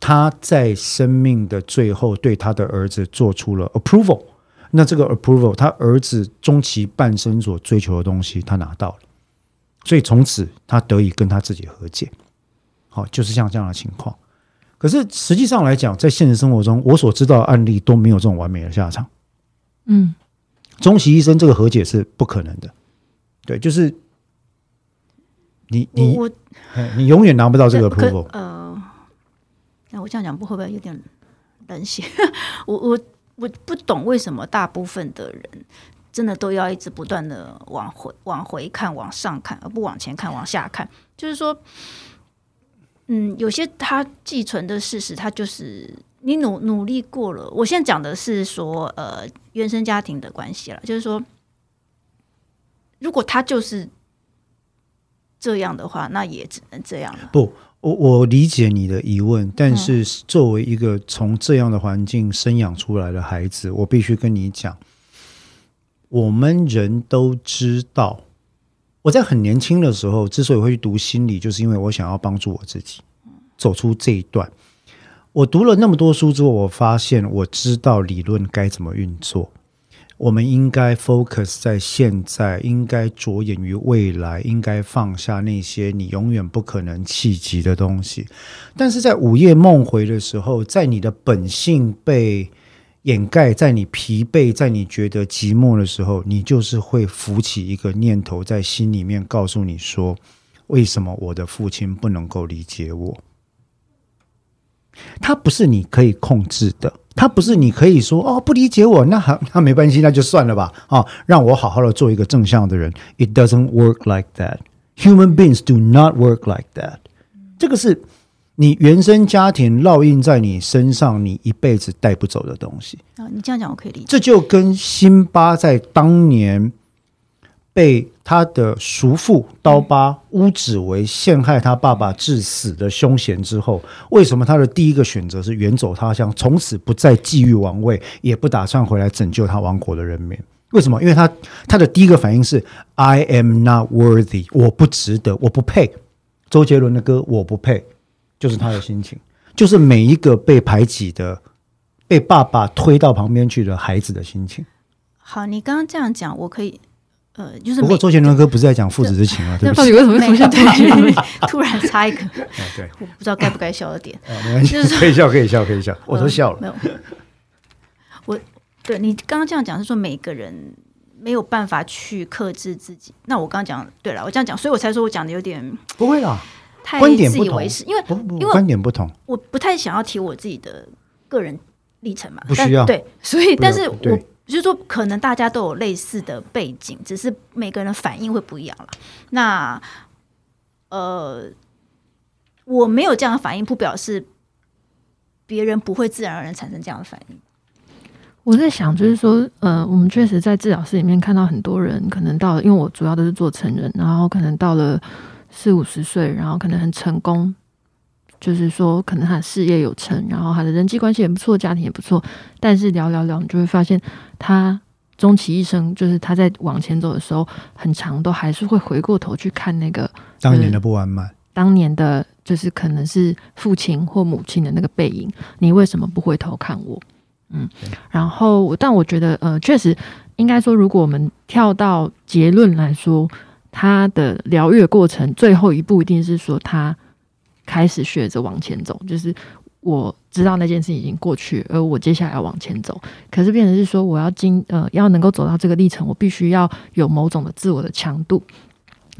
他在生命的最后对他的儿子做出了 approval。那这个 approval，他儿子终其半生所追求的东西，他拿到了，所以从此他得以跟他自己和解。好，就是像这样的情况。可是实际上来讲，在现实生活中，我所知道的案例都没有这种完美的下场。嗯，终其一生，这个和解是不可能的。对，就是你你我你永远拿不到这个 approval。那我这样讲不会不会有点冷血？我我我不懂为什么大部分的人真的都要一直不断的往回往回看、往上看，而不往前看、往下看。就是说。嗯，有些他寄存的事实，他就是你努努力过了。我现在讲的是说，呃，原生家庭的关系了，就是说，如果他就是这样的话，那也只能这样了。不，我我理解你的疑问，但是作为一个从这样的环境生养出来的孩子，我必须跟你讲，我们人都知道。我在很年轻的时候，之所以会去读心理，就是因为我想要帮助我自己走出这一段。我读了那么多书之后，我发现我知道理论该怎么运作。我们应该 focus 在现在，应该着眼于未来，应该放下那些你永远不可能企及的东西。但是在午夜梦回的时候，在你的本性被。掩盖在你疲惫、在你觉得寂寞的时候，你就是会浮起一个念头在心里面，告诉你说：“为什么我的父亲不能够理解我？”他不是你可以控制的，他不是你可以说：“哦，不理解我，那好，那没关系，那就算了吧。”啊，让我好好的做一个正向的人。It doesn't work like that. Human beings do not work like that. 这个是。你原生家庭烙印在你身上，你一辈子带不走的东西啊！你这样讲我可以理解。这就跟辛巴在当年被他的叔父刀疤诬指为陷害他爸爸致死的凶嫌之后，为什么他的第一个选择是远走他乡，从此不再觊觎王位，也不打算回来拯救他王国的人民？为什么？因为他他的第一个反应是 “I am not worthy”，我不值得，我不配。周杰伦的歌，我不配。就是他的心情，就是每一个被排挤的、被爸爸推到旁边去的孩子的心情。好，你刚刚这样讲，我可以，呃，就是不过周杰伦哥不是在讲父子之情吗，对不起，为什么出现 突然插一个？对，我不知道该不该笑的点。没关系，可以笑，可以笑，可以笑，我都笑了。没有，我对你刚刚这样讲是说每个人没有办法去克制自己。那我刚刚讲对了，我这样讲，所以我才说我讲的有点不会啦。太自以为是，因为因为观点不同，我不太想要提我自己的个人历程嘛，不需要对，所以但是我就是说，可能大家都有类似的背景，只是每个人的反应会不一样了。那呃，我没有这样的反应，不表示别人不会自然而然产生这样的反应。我在想，就是说，呃，我们确实在治疗室里面看到很多人，可能到了，因为我主要都是做成人，然后可能到了四五十岁，然后可能很成功，就是说，可能他的事业有成，然后他的人际关系也不错，家庭也不错，但是聊聊聊，你就会发现，他终其一生，就是他在往前走的时候，很长都还是会回过头去看那个当年的不完满，当年的就是可能是父亲或母亲的那个背影，你为什么不回头看我？嗯，然后，但我觉得，呃，确实应该说，如果我们跳到结论来说，他的疗愈过程最后一步一定是说，他开始学着往前走，就是我知道那件事已经过去，而我接下来要往前走。可是变成是说，我要经呃，要能够走到这个历程，我必须要有某种的自我的强度，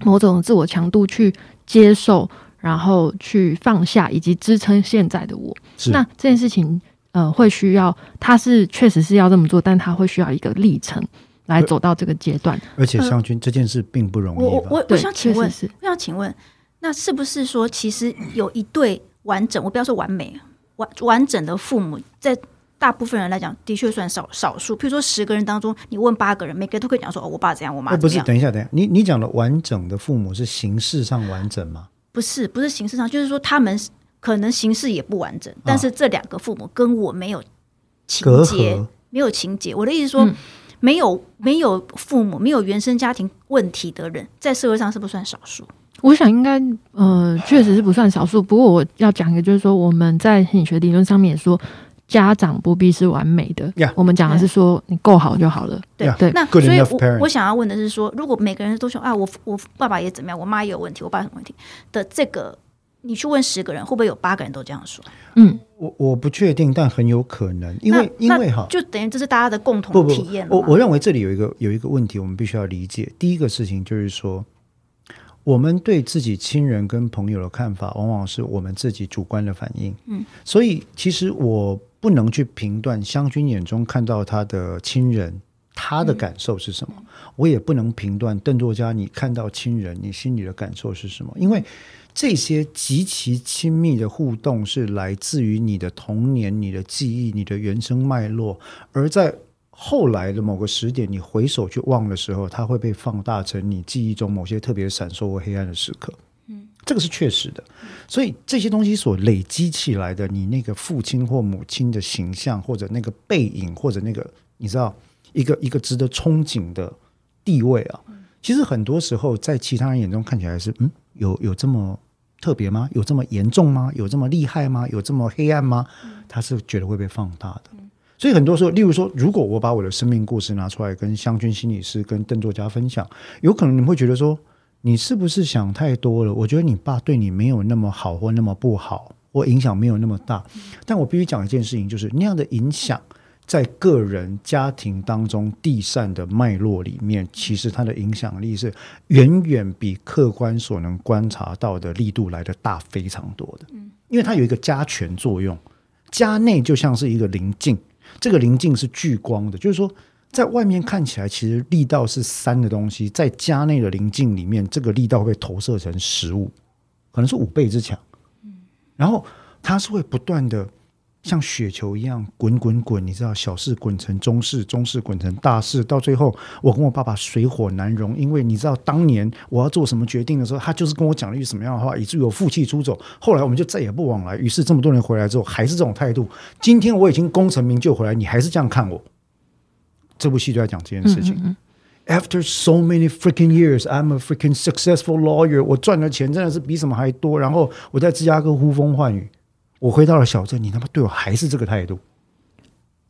某种的自我强度去接受，然后去放下，以及支撑现在的我。那这件事情。呃，会需要，他是确实是要这么做，但他会需要一个历程来走到这个阶段。而且，湘军这件事并不容易。我我我想请问，我想请问，那是不是说，其实有一对完整，我不要说完美，完完整的父母，在大部分人来讲，的确算少少数。譬如说，十个人当中，你问八个人，每个人都可以讲说，哦，我爸怎样，我妈怎样。不是，等一下，等一下，你你讲的完整的父母是形式上完整吗？不是，不是形式上，就是说他们。可能形式也不完整，但是这两个父母跟我没有情节，没有情节。我的意思说，没有没有父母，没有原生家庭问题的人，在社会上是不是算少数？我想应该，呃，确实是不算少数。不过我要讲一个，就是说我们在心理学理论上面也说，家长不必是完美的。我们讲的是说，你够好就好了。对对。那所以，我我想要问的是说，如果每个人都说啊，我我爸爸也怎么样，我妈也有问题，我爸什么问题的这个。你去问十个人，会不会有八个人都这样说？嗯，我我不确定，但很有可能，因为因为哈，就等于这是大家的共同体验。我我认为这里有一个有一个问题，我们必须要理解。第一个事情就是说，我们对自己亲人跟朋友的看法，往往是我们自己主观的反应。嗯，所以其实我不能去评断湘军眼中看到他的亲人，他的感受是什么；我也不能评断邓作家你看到亲人，你心里的感受是什么，因为。这些极其亲密的互动是来自于你的童年、你的记忆、你的原生脉络，而在后来的某个时点，你回首去望的时候，它会被放大成你记忆中某些特别闪烁或黑暗的时刻。嗯，这个是确实的。所以这些东西所累积起来的，你那个父亲或母亲的形象，或者那个背影，或者那个你知道一个一个值得憧憬的地位啊，其实很多时候在其他人眼中看起来是嗯，有有这么。特别吗？有这么严重吗？有这么厉害吗？有这么黑暗吗？他是觉得会被放大的。所以很多时候，例如说，如果我把我的生命故事拿出来跟湘军心理师、跟邓作家分享，有可能你会觉得说，你是不是想太多了？我觉得你爸对你没有那么好，或那么不好，或影响没有那么大。但我必须讲一件事情，就是那样的影响。在个人家庭当中递散的脉络里面，其实它的影响力是远远比客观所能观察到的力度来的大非常多的。因为它有一个加权作用，家内就像是一个棱镜，这个棱镜是聚光的，就是说在外面看起来其实力道是三的东西，在家内的棱镜里面，这个力道会投射成十五，可能是五倍之强。嗯，然后它是会不断的。像雪球一样滚滚滚，你知道，小事滚成中事，中事滚成大事，到最后，我跟我爸爸水火难容，因为你知道，当年我要做什么决定的时候，他就是跟我讲了一句什么样的话，以至于我负气出走。后来我们就再也不往来。于是这么多年回来之后，还是这种态度。今天我已经功成名就回来，你还是这样看我。这部戏就在讲这件事情。After so many freaking years, I'm a freaking successful lawyer。我赚的钱真的是比什么还多。然后我在芝加哥呼风唤雨。我回到了小镇，你他妈对我还是这个态度？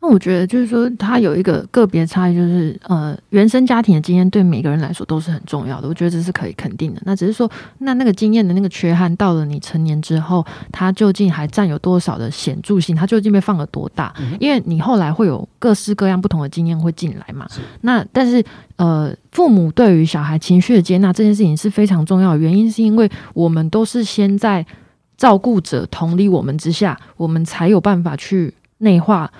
那我觉得就是说，他有一个个别差异，就是呃，原生家庭的经验对每个人来说都是很重要的。我觉得这是可以肯定的。那只是说，那那个经验的那个缺憾，到了你成年之后，它究竟还占有多少的显著性？它究竟被放了多大？因为你后来会有各式各样不同的经验会进来嘛。那但是呃，父母对于小孩情绪的接纳这件事情是非常重要的。原因是因为我们都是先在。照顾者同理我们之下，我们才有办法去内化，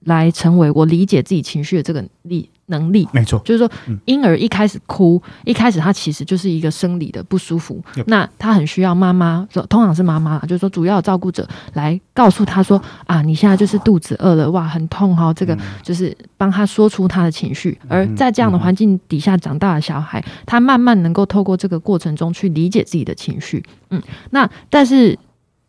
来成为我理解自己情绪的这个力。能力。没错，就是说，婴儿一开始哭，一开始他其实就是一个生理的不舒服，那他很需要妈妈，通常是妈妈，就是说主要照顾者来告诉他说啊，你现在就是肚子饿了，哇，很痛哈，这个就是帮他说出他的情绪。而在这样的环境底下长大的小孩，他慢慢能够透过这个过程中去理解自己的情绪。嗯，那但是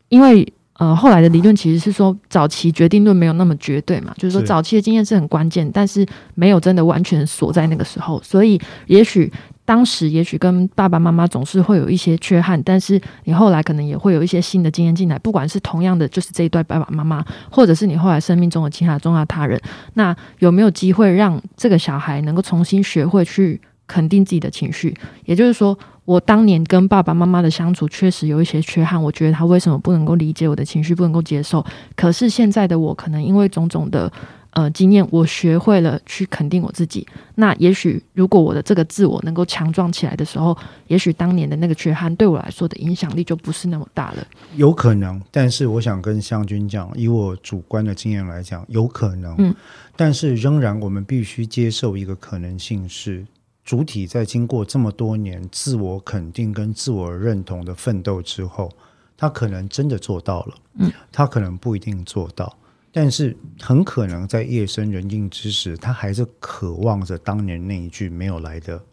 因为。呃，后来的理论其实是说，早期决定论没有那么绝对嘛，就是说早期的经验是很关键，但是没有真的完全锁在那个时候，所以也许当时也许跟爸爸妈妈总是会有一些缺憾，但是你后来可能也会有一些新的经验进来，不管是同样的就是这一段爸爸妈妈，或者是你后来生命中的其他重要他人，那有没有机会让这个小孩能够重新学会去肯定自己的情绪？也就是说。我当年跟爸爸妈妈的相处确实有一些缺憾，我觉得他为什么不能够理解我的情绪，不能够接受。可是现在的我，可能因为种种的呃经验，我学会了去肯定我自己。那也许如果我的这个自我能够强壮起来的时候，也许当年的那个缺憾对我来说的影响力就不是那么大了。有可能，但是我想跟湘君讲，以我主观的经验来讲，有可能。嗯，但是仍然我们必须接受一个可能性是。主体在经过这么多年自我肯定跟自我认同的奋斗之后，他可能真的做到了，嗯，他可能不一定做到，但是很可能在夜深人静之时，他还是渴望着当年那一句没有来的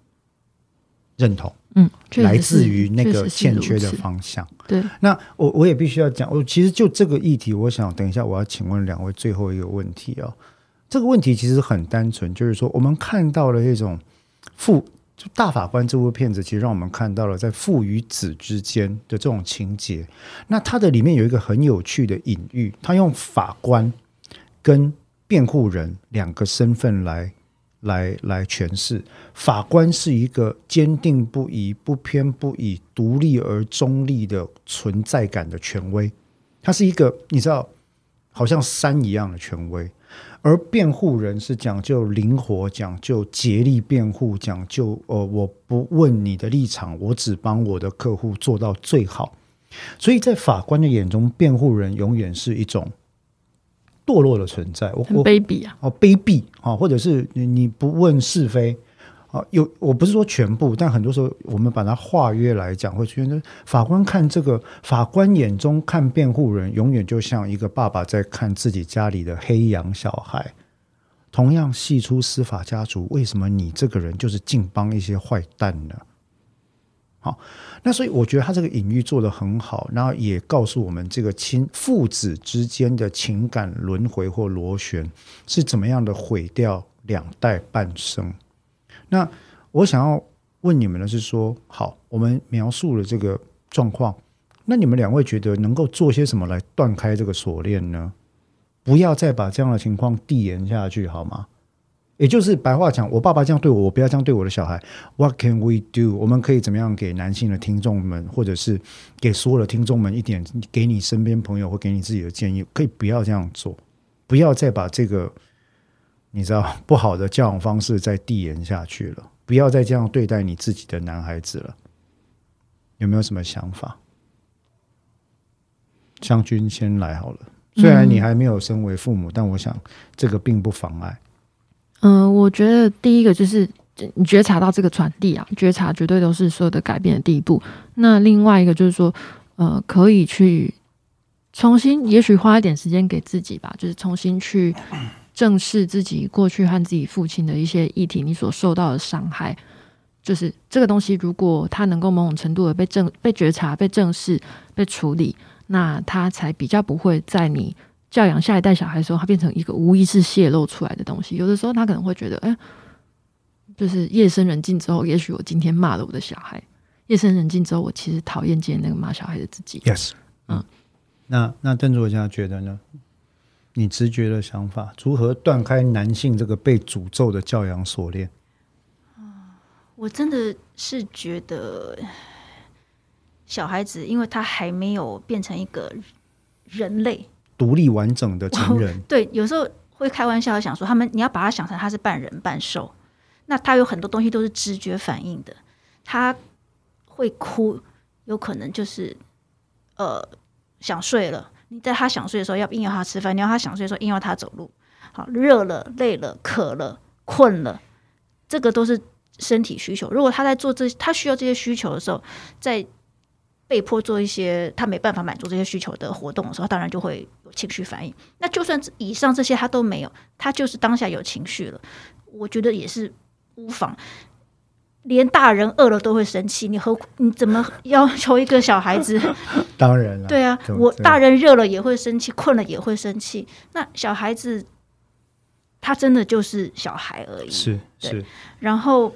认同，嗯，来自于那个欠缺的方向。对，那我我也必须要讲，我其实就这个议题，我想等一下我要请问两位最后一个问题哦，这个问题其实很单纯，就是说我们看到了这种。父就大法官这部片子，其实让我们看到了在父与子之间的这种情节。那它的里面有一个很有趣的隐喻，他用法官跟辩护人两个身份来来来诠释。法官是一个坚定不移、不偏不倚、独立而中立的存在感的权威，他是一个你知道，好像山一样的权威。而辩护人是讲究灵活，讲究竭力辩护，讲究呃，我不问你的立场，我只帮我的客户做到最好。所以在法官的眼中，辩护人永远是一种堕落的存在，我卑鄙啊，哦，卑鄙啊，或者是你不问是非。啊，有我不是说全部，但很多时候我们把它化约来讲，会出现法官看这个，法官眼中看辩护人，永远就像一个爸爸在看自己家里的黑羊小孩。同样系出司法家族，为什么你这个人就是净帮一些坏蛋呢？好，那所以我觉得他这个隐喻做得很好，然后也告诉我们这个亲父子之间的情感轮回或螺旋是怎么样的毁掉两代半生。那我想要问你们的是说，好，我们描述了这个状况，那你们两位觉得能够做些什么来断开这个锁链呢？不要再把这样的情况递延下去，好吗？也就是白话讲，我爸爸这样对我，我不要这样对我的小孩。What can we do？我们可以怎么样给男性的听众们，或者是给所有的听众们一点，给你身边朋友或给你自己的建议，可以不要这样做，不要再把这个。你知道不好的教养方式再递延下去了，不要再这样对待你自己的男孩子了。有没有什么想法？湘君先来好了。虽然你还没有身为父母，但我想这个并不妨碍。嗯，我觉得第一个就是你觉察到这个传递啊，觉察绝对都是所有的改变的第一步。那另外一个就是说，呃，可以去重新，也许花一点时间给自己吧，就是重新去。正视自己过去和自己父亲的一些议题，你所受到的伤害，就是这个东西。如果他能够某种程度的被正、被觉察、被正视、被处理，那他才比较不会在你教养下一代小孩的时候，他变成一个无意识泄露出来的东西。有的时候他可能会觉得，哎，就是夜深人静之后，也许我今天骂了我的小孩。夜深人静之后，我其实讨厌今天那个骂小孩的自己。Yes，嗯，那那邓作家觉得呢？你直觉的想法，如何断开男性这个被诅咒的教养锁链？我真的是觉得小孩子，因为他还没有变成一个人类独立完整的成人。对，有时候会开玩笑想说，他们你要把他想成他是半人半兽，那他有很多东西都是直觉反应的。他会哭，有可能就是呃想睡了。你在他想睡的时候要硬要他吃饭，你要他想睡的时候硬要他走路。好，热了、累了、渴了、困了，这个都是身体需求。如果他在做这他需要这些需求的时候，在被迫做一些他没办法满足这些需求的活动的时候，当然就会有情绪反应。那就算以上这些他都没有，他就是当下有情绪了，我觉得也是无妨。连大人饿了都会生气，你何你怎么要求一个小孩子？当然了，对啊，我大人热了也会生气，困了也会生气。那小孩子，他真的就是小孩而已。是是。然后，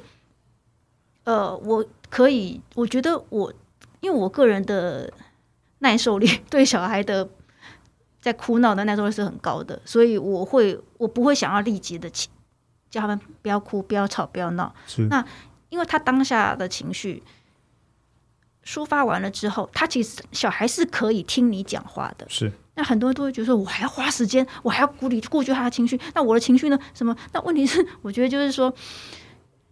呃，我可以，我觉得我因为我个人的耐受力对小孩的在哭闹的耐受力是很高的，所以我会我不会想要立即的叫他们不要哭、不要吵、不要闹。是那。因为他当下的情绪抒发完了之后，他其实小孩是可以听你讲话的。是，那很多人都会觉得说，我还要花时间，我还要顾虑顾及他的情绪。那我的情绪呢？什么？那问题是，我觉得就是说，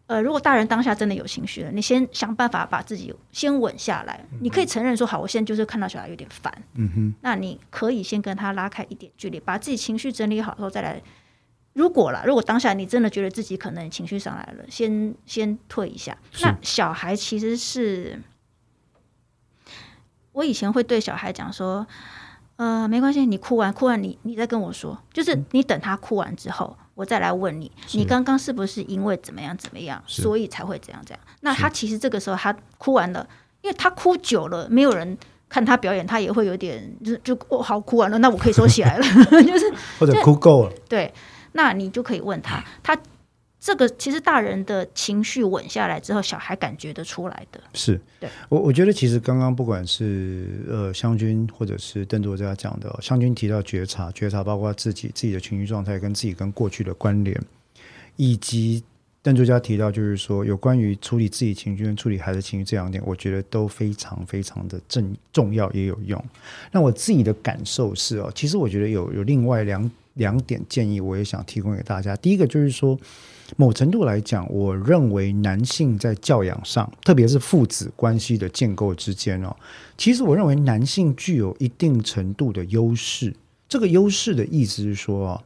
呃，如果大人当下真的有情绪了，你先想办法把自己先稳下来。你可以承认说，好，我现在就是看到小孩有点烦。嗯哼。那你可以先跟他拉开一点距离，把自己情绪整理好之后再来。如果啦，如果当下你真的觉得自己可能情绪上来了，先先退一下。那小孩其实是，我以前会对小孩讲说，呃，没关系，你哭完哭完，你你再跟我说，就是你等他哭完之后，我再来问你，你刚刚是不是因为怎么样怎么样，所以才会怎样怎样？那他其实这个时候他哭完了，因为他哭久了，没有人看他表演，他也会有点就就哦，好哭完了，那我可以收起来了，就是或者哭够了，对。那你就可以问他，他这个其实大人的情绪稳下来之后，小孩感觉得出来的。是，对我我觉得其实刚刚不管是呃湘军或者是邓作家讲的，湘军提到觉察，觉察包括自己自己的情绪状态跟自己跟过去的关联，以及邓作家提到就是说有关于处理自己情绪跟处理孩子情绪这两点，我觉得都非常非常的正重要也有用。那我自己的感受是哦，其实我觉得有有另外两。两点建议，我也想提供给大家。第一个就是说，某程度来讲，我认为男性在教养上，特别是父子关系的建构之间哦，其实我认为男性具有一定程度的优势。这个优势的意思是说，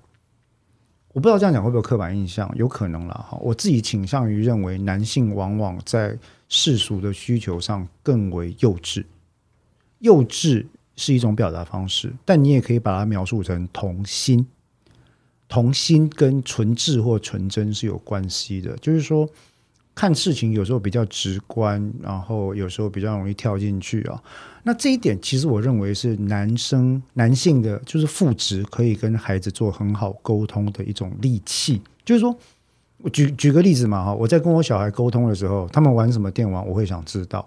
我不知道这样讲会不会刻板印象，有可能了哈。我自己倾向于认为，男性往往在世俗的需求上更为幼稚，幼稚是一种表达方式，但你也可以把它描述成童心。童心跟纯质或纯真是有关系的，就是说看事情有时候比较直观，然后有时候比较容易跳进去啊。那这一点其实我认为是男生男性的，就是父职可以跟孩子做很好沟通的一种利器。就是说，我举举个例子嘛哈，我在跟我小孩沟通的时候，他们玩什么电玩，我会想知道；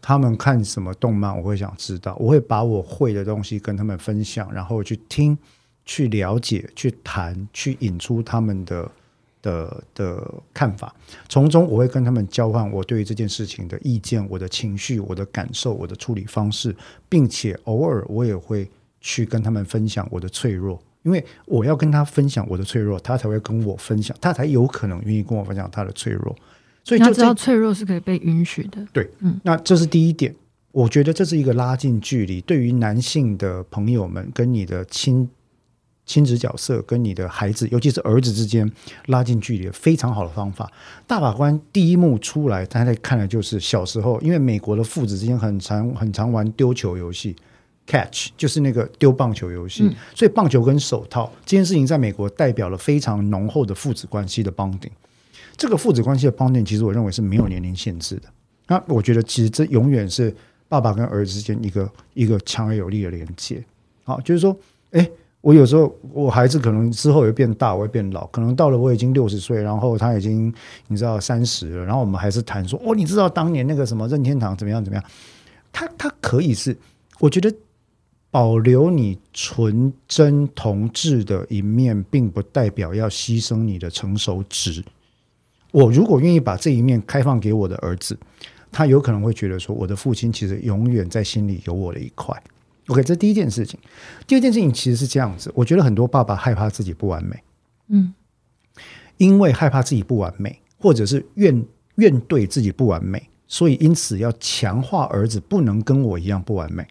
他们看什么动漫，我会想知道。我会把我会的东西跟他们分享，然后去听。去了解、去谈、去引出他们的的的看法，从中我会跟他们交换我对于这件事情的意见、我的情绪、我的感受、我的处理方式，并且偶尔我也会去跟他们分享我的脆弱，因为我要跟他分享我的脆弱，他才会跟我分享，他才有可能愿意跟我分享他的脆弱。所以，就知道脆弱是可以被允许的。对，嗯，那这是第一点，我觉得这是一个拉近距离，对于男性的朋友们跟你的亲。亲子角色跟你的孩子，尤其是儿子之间拉近距离，非常好的方法。大法官第一幕出来，他在看的就是小时候，因为美国的父子之间很常很常玩丢球游戏，catch 就是那个丢棒球游戏，所以棒球跟手套这件事情在美国代表了非常浓厚的父子关系的 bonding。这个父子关系的 bonding，其实我认为是没有年龄限制的。那我觉得，其实这永远是爸爸跟儿子之间一个一个强而有力的连接。好，就是说，哎。我有时候，我孩子可能之后也会变大，我会变老，可能到了我已经六十岁，然后他已经你知道三十了，然后我们还是谈说，哦，你知道当年那个什么任天堂怎么样怎么样？他他可以是，我觉得保留你纯真同志的一面，并不代表要牺牲你的成熟值。我如果愿意把这一面开放给我的儿子，他有可能会觉得说，我的父亲其实永远在心里有我的一块。OK，这第一件事情。第二件事情其实是这样子，我觉得很多爸爸害怕自己不完美，嗯，因为害怕自己不完美，或者是怨怨对自己不完美，所以因此要强化儿子不能跟我一样不完美，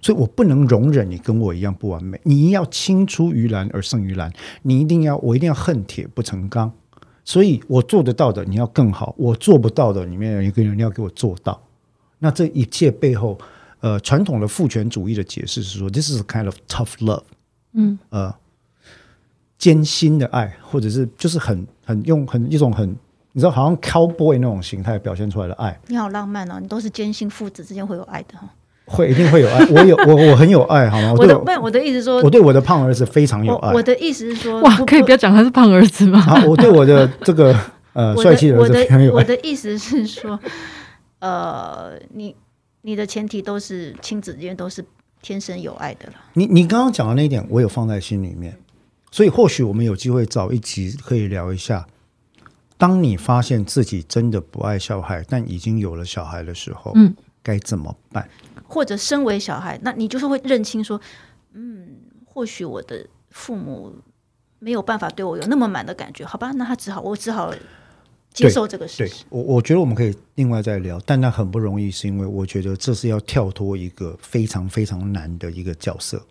所以我不能容忍你跟我一样不完美，你要青出于蓝而胜于蓝，你一定要我一定要恨铁不成钢。所以我做得到的你要更好，我做不到的里面有一个人要给我做到。那这一切背后，呃，传统的父权主义的解释是说，this is kind of tough love，嗯，呃，艰辛的爱，或者是就是很很用很一种很你知道好像 cowboy 那种形态表现出来的爱，你好浪漫哦，你都是坚信父子之间会有爱的哈。会一定会有爱。我有我我很有爱，好吗？对我我的不我的意思说我，对我的胖儿子非常有爱我我。的意思是说，哇，可以不要讲他是胖儿子吗？啊，我对我的 这个呃帅气的儿子非常有爱。我的意思是说，呃，你你的前提都是亲子之间都是天生有爱的了。你你刚刚讲的那一点，我有放在心里面，所以或许我们有机会找一集可以聊一下。当你发现自己真的不爱小孩，但已经有了小孩的时候，嗯，该怎么办？或者身为小孩，那你就是会认清说，嗯，或许我的父母没有办法对我有那么满的感觉，好吧，那他只好我只好接受这个事。我，我觉得我们可以另外再聊，但那很不容易，是因为我觉得这是要跳脱一个非常非常难的一个角色，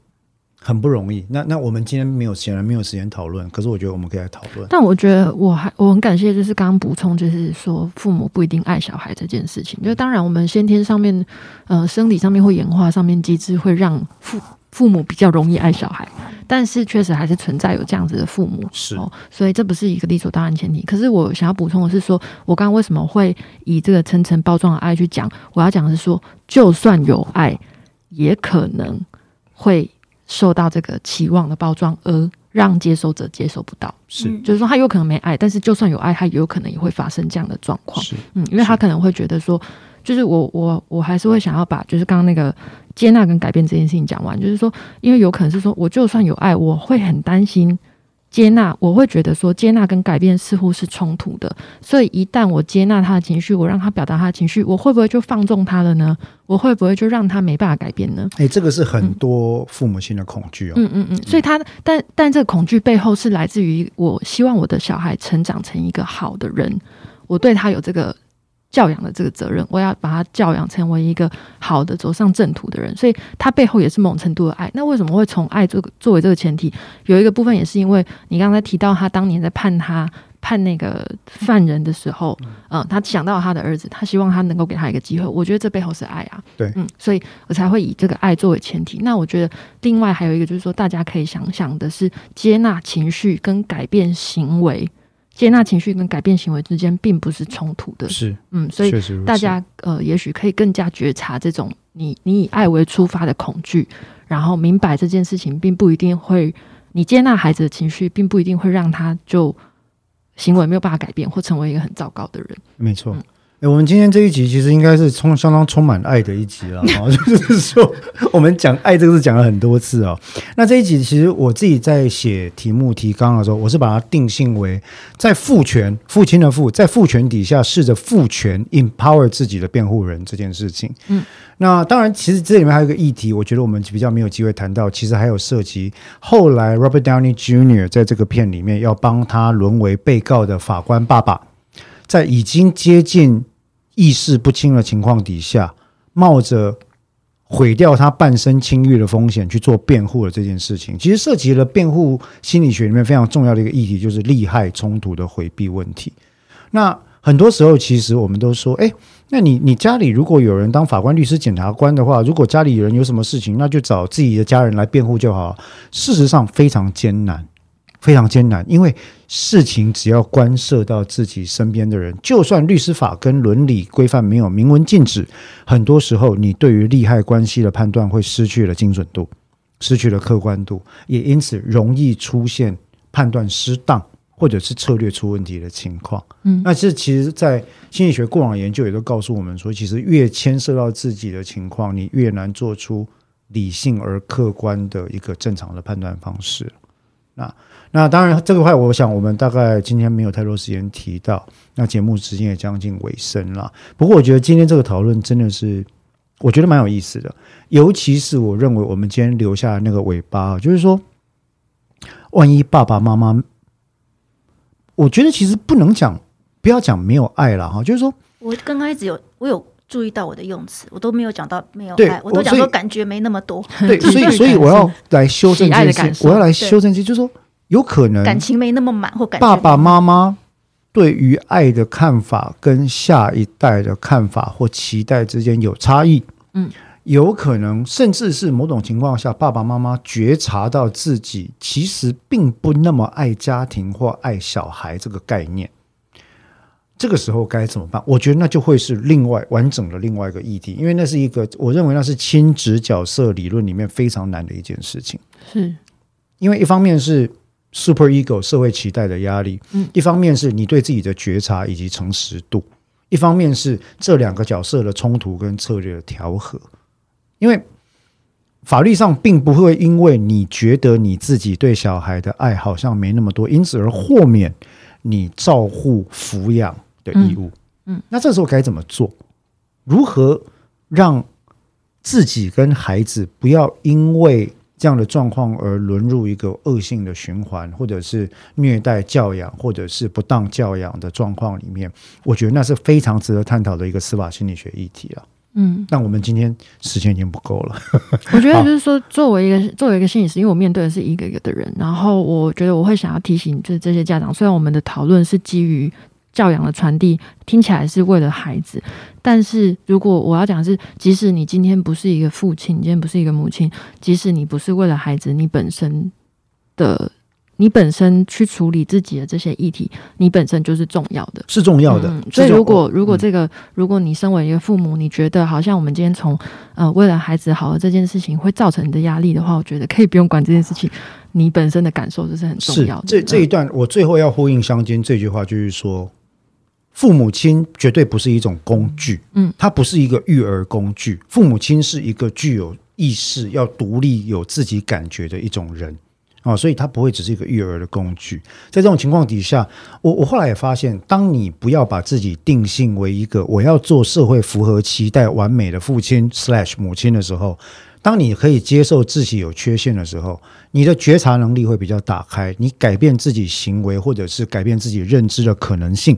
很不容易。那那我们今天没有，显然没有时间讨论，可是我觉得我们可以来讨论。但我觉得我还我很感谢，就是刚刚补充，就是说父母不一定爱小孩这件事情。就当然我们先天上面，呃，生理上面或演化上面机制会让父父母比较容易爱小孩，但是确实还是存在有这样子的父母。是哦，所以这不是一个理所当然前提。可是我想要补充的是说，我刚刚为什么会以这个层层包装的爱去讲？我要讲的是说，就算有爱，也可能会受到这个期望的包装，而让接收者接收不到。是嗯就是说，他有可能没爱，但是就算有爱，他也有可能也会发生这样的状况。是，嗯，因为他可能会觉得说，就是我我我还是会想要把就是刚刚那个接纳跟改变这件事情讲完，就是说，因为有可能是说我就算有爱，我会很担心接纳，我会觉得说接纳跟改变似乎是冲突的，所以一旦我接纳他的情绪，我让他表达他的情绪，我会不会就放纵他了呢？我会不会就让他没办法改变呢？哎，这个是很多父母亲的恐惧哦。嗯嗯嗯，所以他但但这个恐惧背后是来自于我希望我的小孩成长成一个好的人，我对他有这个教养的这个责任，我要把他教养成为一个好的走上正途的人，所以他背后也是某种程度的爱。那为什么会从爱这个作为这个前提？有一个部分也是因为你刚才提到他当年在判他。判那个犯人的时候，嗯、他想到他的儿子，他希望他能够给他一个机会。我觉得这背后是爱啊，对嗯，所以我才会以这个爱作为前提。那我觉得另外还有一个就是说，大家可以想想的是，接纳情绪跟改变行为，接纳情绪跟改变行为之间并不是冲突的。是，嗯，所以大家呃，也许可以更加觉察这种你你以爱为出发的恐惧，然后明白这件事情并不一定会，你接纳孩子的情绪，并不一定会让他就行为没有办法改变，或成为一个很糟糕的人。没错。嗯诶我们今天这一集其实应该是充相当充满爱的一集了，哈，就是说我们讲爱这个字讲了很多次哦。那这一集其实我自己在写题目提纲的时候，我是把它定性为在父权父亲的父，在父权底下试着父权 empower 自己的辩护人这件事情。嗯，那当然，其实这里面还有一个议题，我觉得我们比较没有机会谈到，其实还有涉及后来 Robert Downey Jr. 在这个片里面要帮他沦为被告的法官爸爸。在已经接近意识不清的情况底下，冒着毁掉他半生清誉的风险去做辩护的这件事情，其实涉及了辩护心理学里面非常重要的一个议题，就是利害冲突的回避问题。那很多时候，其实我们都说，哎，那你你家里如果有人当法官、律师、检察官的话，如果家里有人有什么事情，那就找自己的家人来辩护就好。事实上非常艰难，非常艰难，因为事情只要关涉到自己身边的人，就算律师法跟伦理规范没有明文禁止，很多时候你对于利害关系的判断会失去了精准度，失去了客观度，也因此容易出现判断失当或者是策略出问题的情况。嗯那这其实，在心理学过往研究也都告诉我们说，其实越牵涉到自己的情况，你越难做出理性而客观的一个正常的判断方式。那那当然，这个话我想我们大概今天没有太多时间提到，那节目时间也将近尾声了。不过我觉得今天这个讨论真的是，我觉得蛮有意思的，尤其是我认为我们今天留下的那个尾巴，就是说，万一爸爸妈妈，我觉得其实不能讲，不要讲没有爱了哈，就是说，我刚开始有我有注意到我的用词，我都没有讲到没有爱，我都讲说感觉没那么多，对，所以所以我要来修正这件事，的感受我要来修正这，就是说，有可能感情没那么满，或爸爸妈妈对于爱的看法跟下一代的看法或期待之间有差异。嗯，有可能甚至是某种情况下，爸爸妈妈觉察到自己其实并不那么爱家庭或爱小孩这个概念。这个时候该怎么办？我觉得那就会是另外完整的另外一个议题，因为那是一个我认为那是亲职角色理论里面非常难的一件事情。是，因为一方面是 super ego 社会期待的压力，嗯一方面是你对自己的觉察以及诚实度，一方面是这两个角色的冲突跟策略的调和。因为法律上并不会因为你觉得你自己对小孩的爱好像没那么多，因此而豁免你照护抚养的义务。嗯嗯那这时候该怎么做？如何让自己跟孩子不要因为这样的状况而沦入一个恶性的循环，或者是虐待教养，或者是不当教养的状况里面？我觉得那是非常值得探讨的一个司法心理学议题啊。嗯，但我们今天时间已经不够了。我觉得就是说，作为一个作为一个心理师，因为我面对的是一个一个的人，然后我觉得我会想要提醒，就是这些家长，虽然我们的讨论是基于教养的传递，听起来是为了孩子，但是如果我要讲的是，即使你今天不是一个父亲，你今天不是一个母亲，即使你不是为了孩子，你本身的你本身去处理自己的这些议题，你本身就是重要的。是重要的。嗯所以如果如果嗯这个，如果你身为一个父母，你觉得好像我们今天从呃为了孩子好的这件事情会造成你的压力的话，我觉得可以不用管这件事情，你本身的感受这是很重要的。这这一嗯段，我最后要呼应相间这句话，就是说，父母亲绝对不是一种工具，嗯，它不是一个育儿工具。父母亲是一个具有意识、要独立、有自己感觉的一种人啊、所以它不会只是一个育儿的工具。在这种情况底下，我我后来也发现，当你不要把自己定性为一个我要做社会符合期待完美的父亲 slash 母亲的时候，当你可以接受自己有缺陷的时候，你的觉察能力会比较打开，你改变自己行为或者是改变自己认知的可能性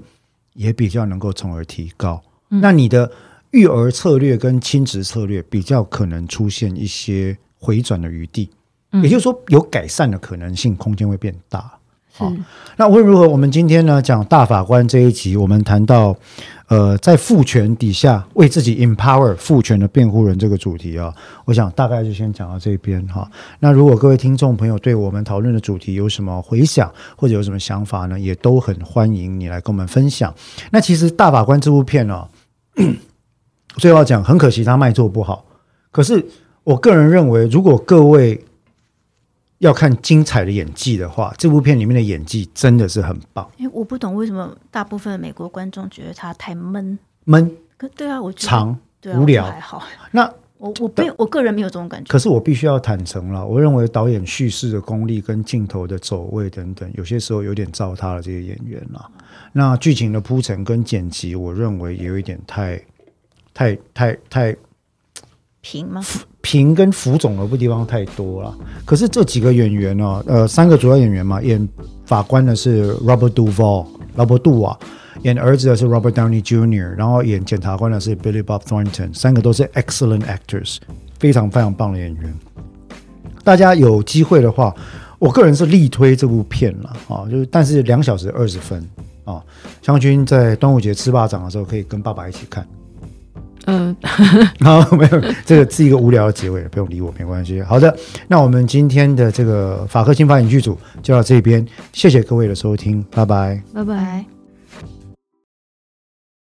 也比较能够从而提高。嗯那你的育儿策略跟亲职策略比较可能出现一些回转的余地，嗯也就是说有改善的可能性空间会变大。好是那无论如何，我们今天呢讲大法官这一集，我们谈到呃在父权底下为自己 empower 父权的辩护人这个主题啊，我想大概就先讲到这边哈。那如果各位听众朋友对我们讨论的主题有什么回想或者有什么想法呢，也都很欢迎你来跟我们分享。那其实大法官这部片呢、最后要讲，很可惜它卖座不好。可是我个人认为，如果各位要看精彩的演技的话，这部片里面的演技真的是很棒，因为我不懂为什么大部分美国观众觉得它太闷。闷、可对啊，我觉得长、对啊无聊还好。那我我没有，我个人没有这种感觉。可是我必须要坦诚了，我认为导演叙事的功力跟镜头的走位等等，有些时候有点糟蹋了这些演员了。那剧情的铺陈跟剪辑，我认为也有一点太、太、太、太平吗？平跟浮肿的地方太多了。可是这几个演员呢，呃，三个主要演员嘛，演法官的是 Robert Duvall，劳勃杜瓦；演儿子的是 Robert Downey Jr.，然后演检察官的是 Billy Bob Thornton，三个都是 excellent actors，非常非常棒的演员。大家有机会的话，我个人是力推这部片了啊，就是但是两小时二十分啊，湘军在端午节吃巴掌的时候可以跟爸爸一起看。呃，好，没有，这个是一个无聊的结尾，不用理我，没关系。好的，那我们今天的这个法科新法影剧组就到这边，谢谢各位的收听，拜拜。拜拜。拜。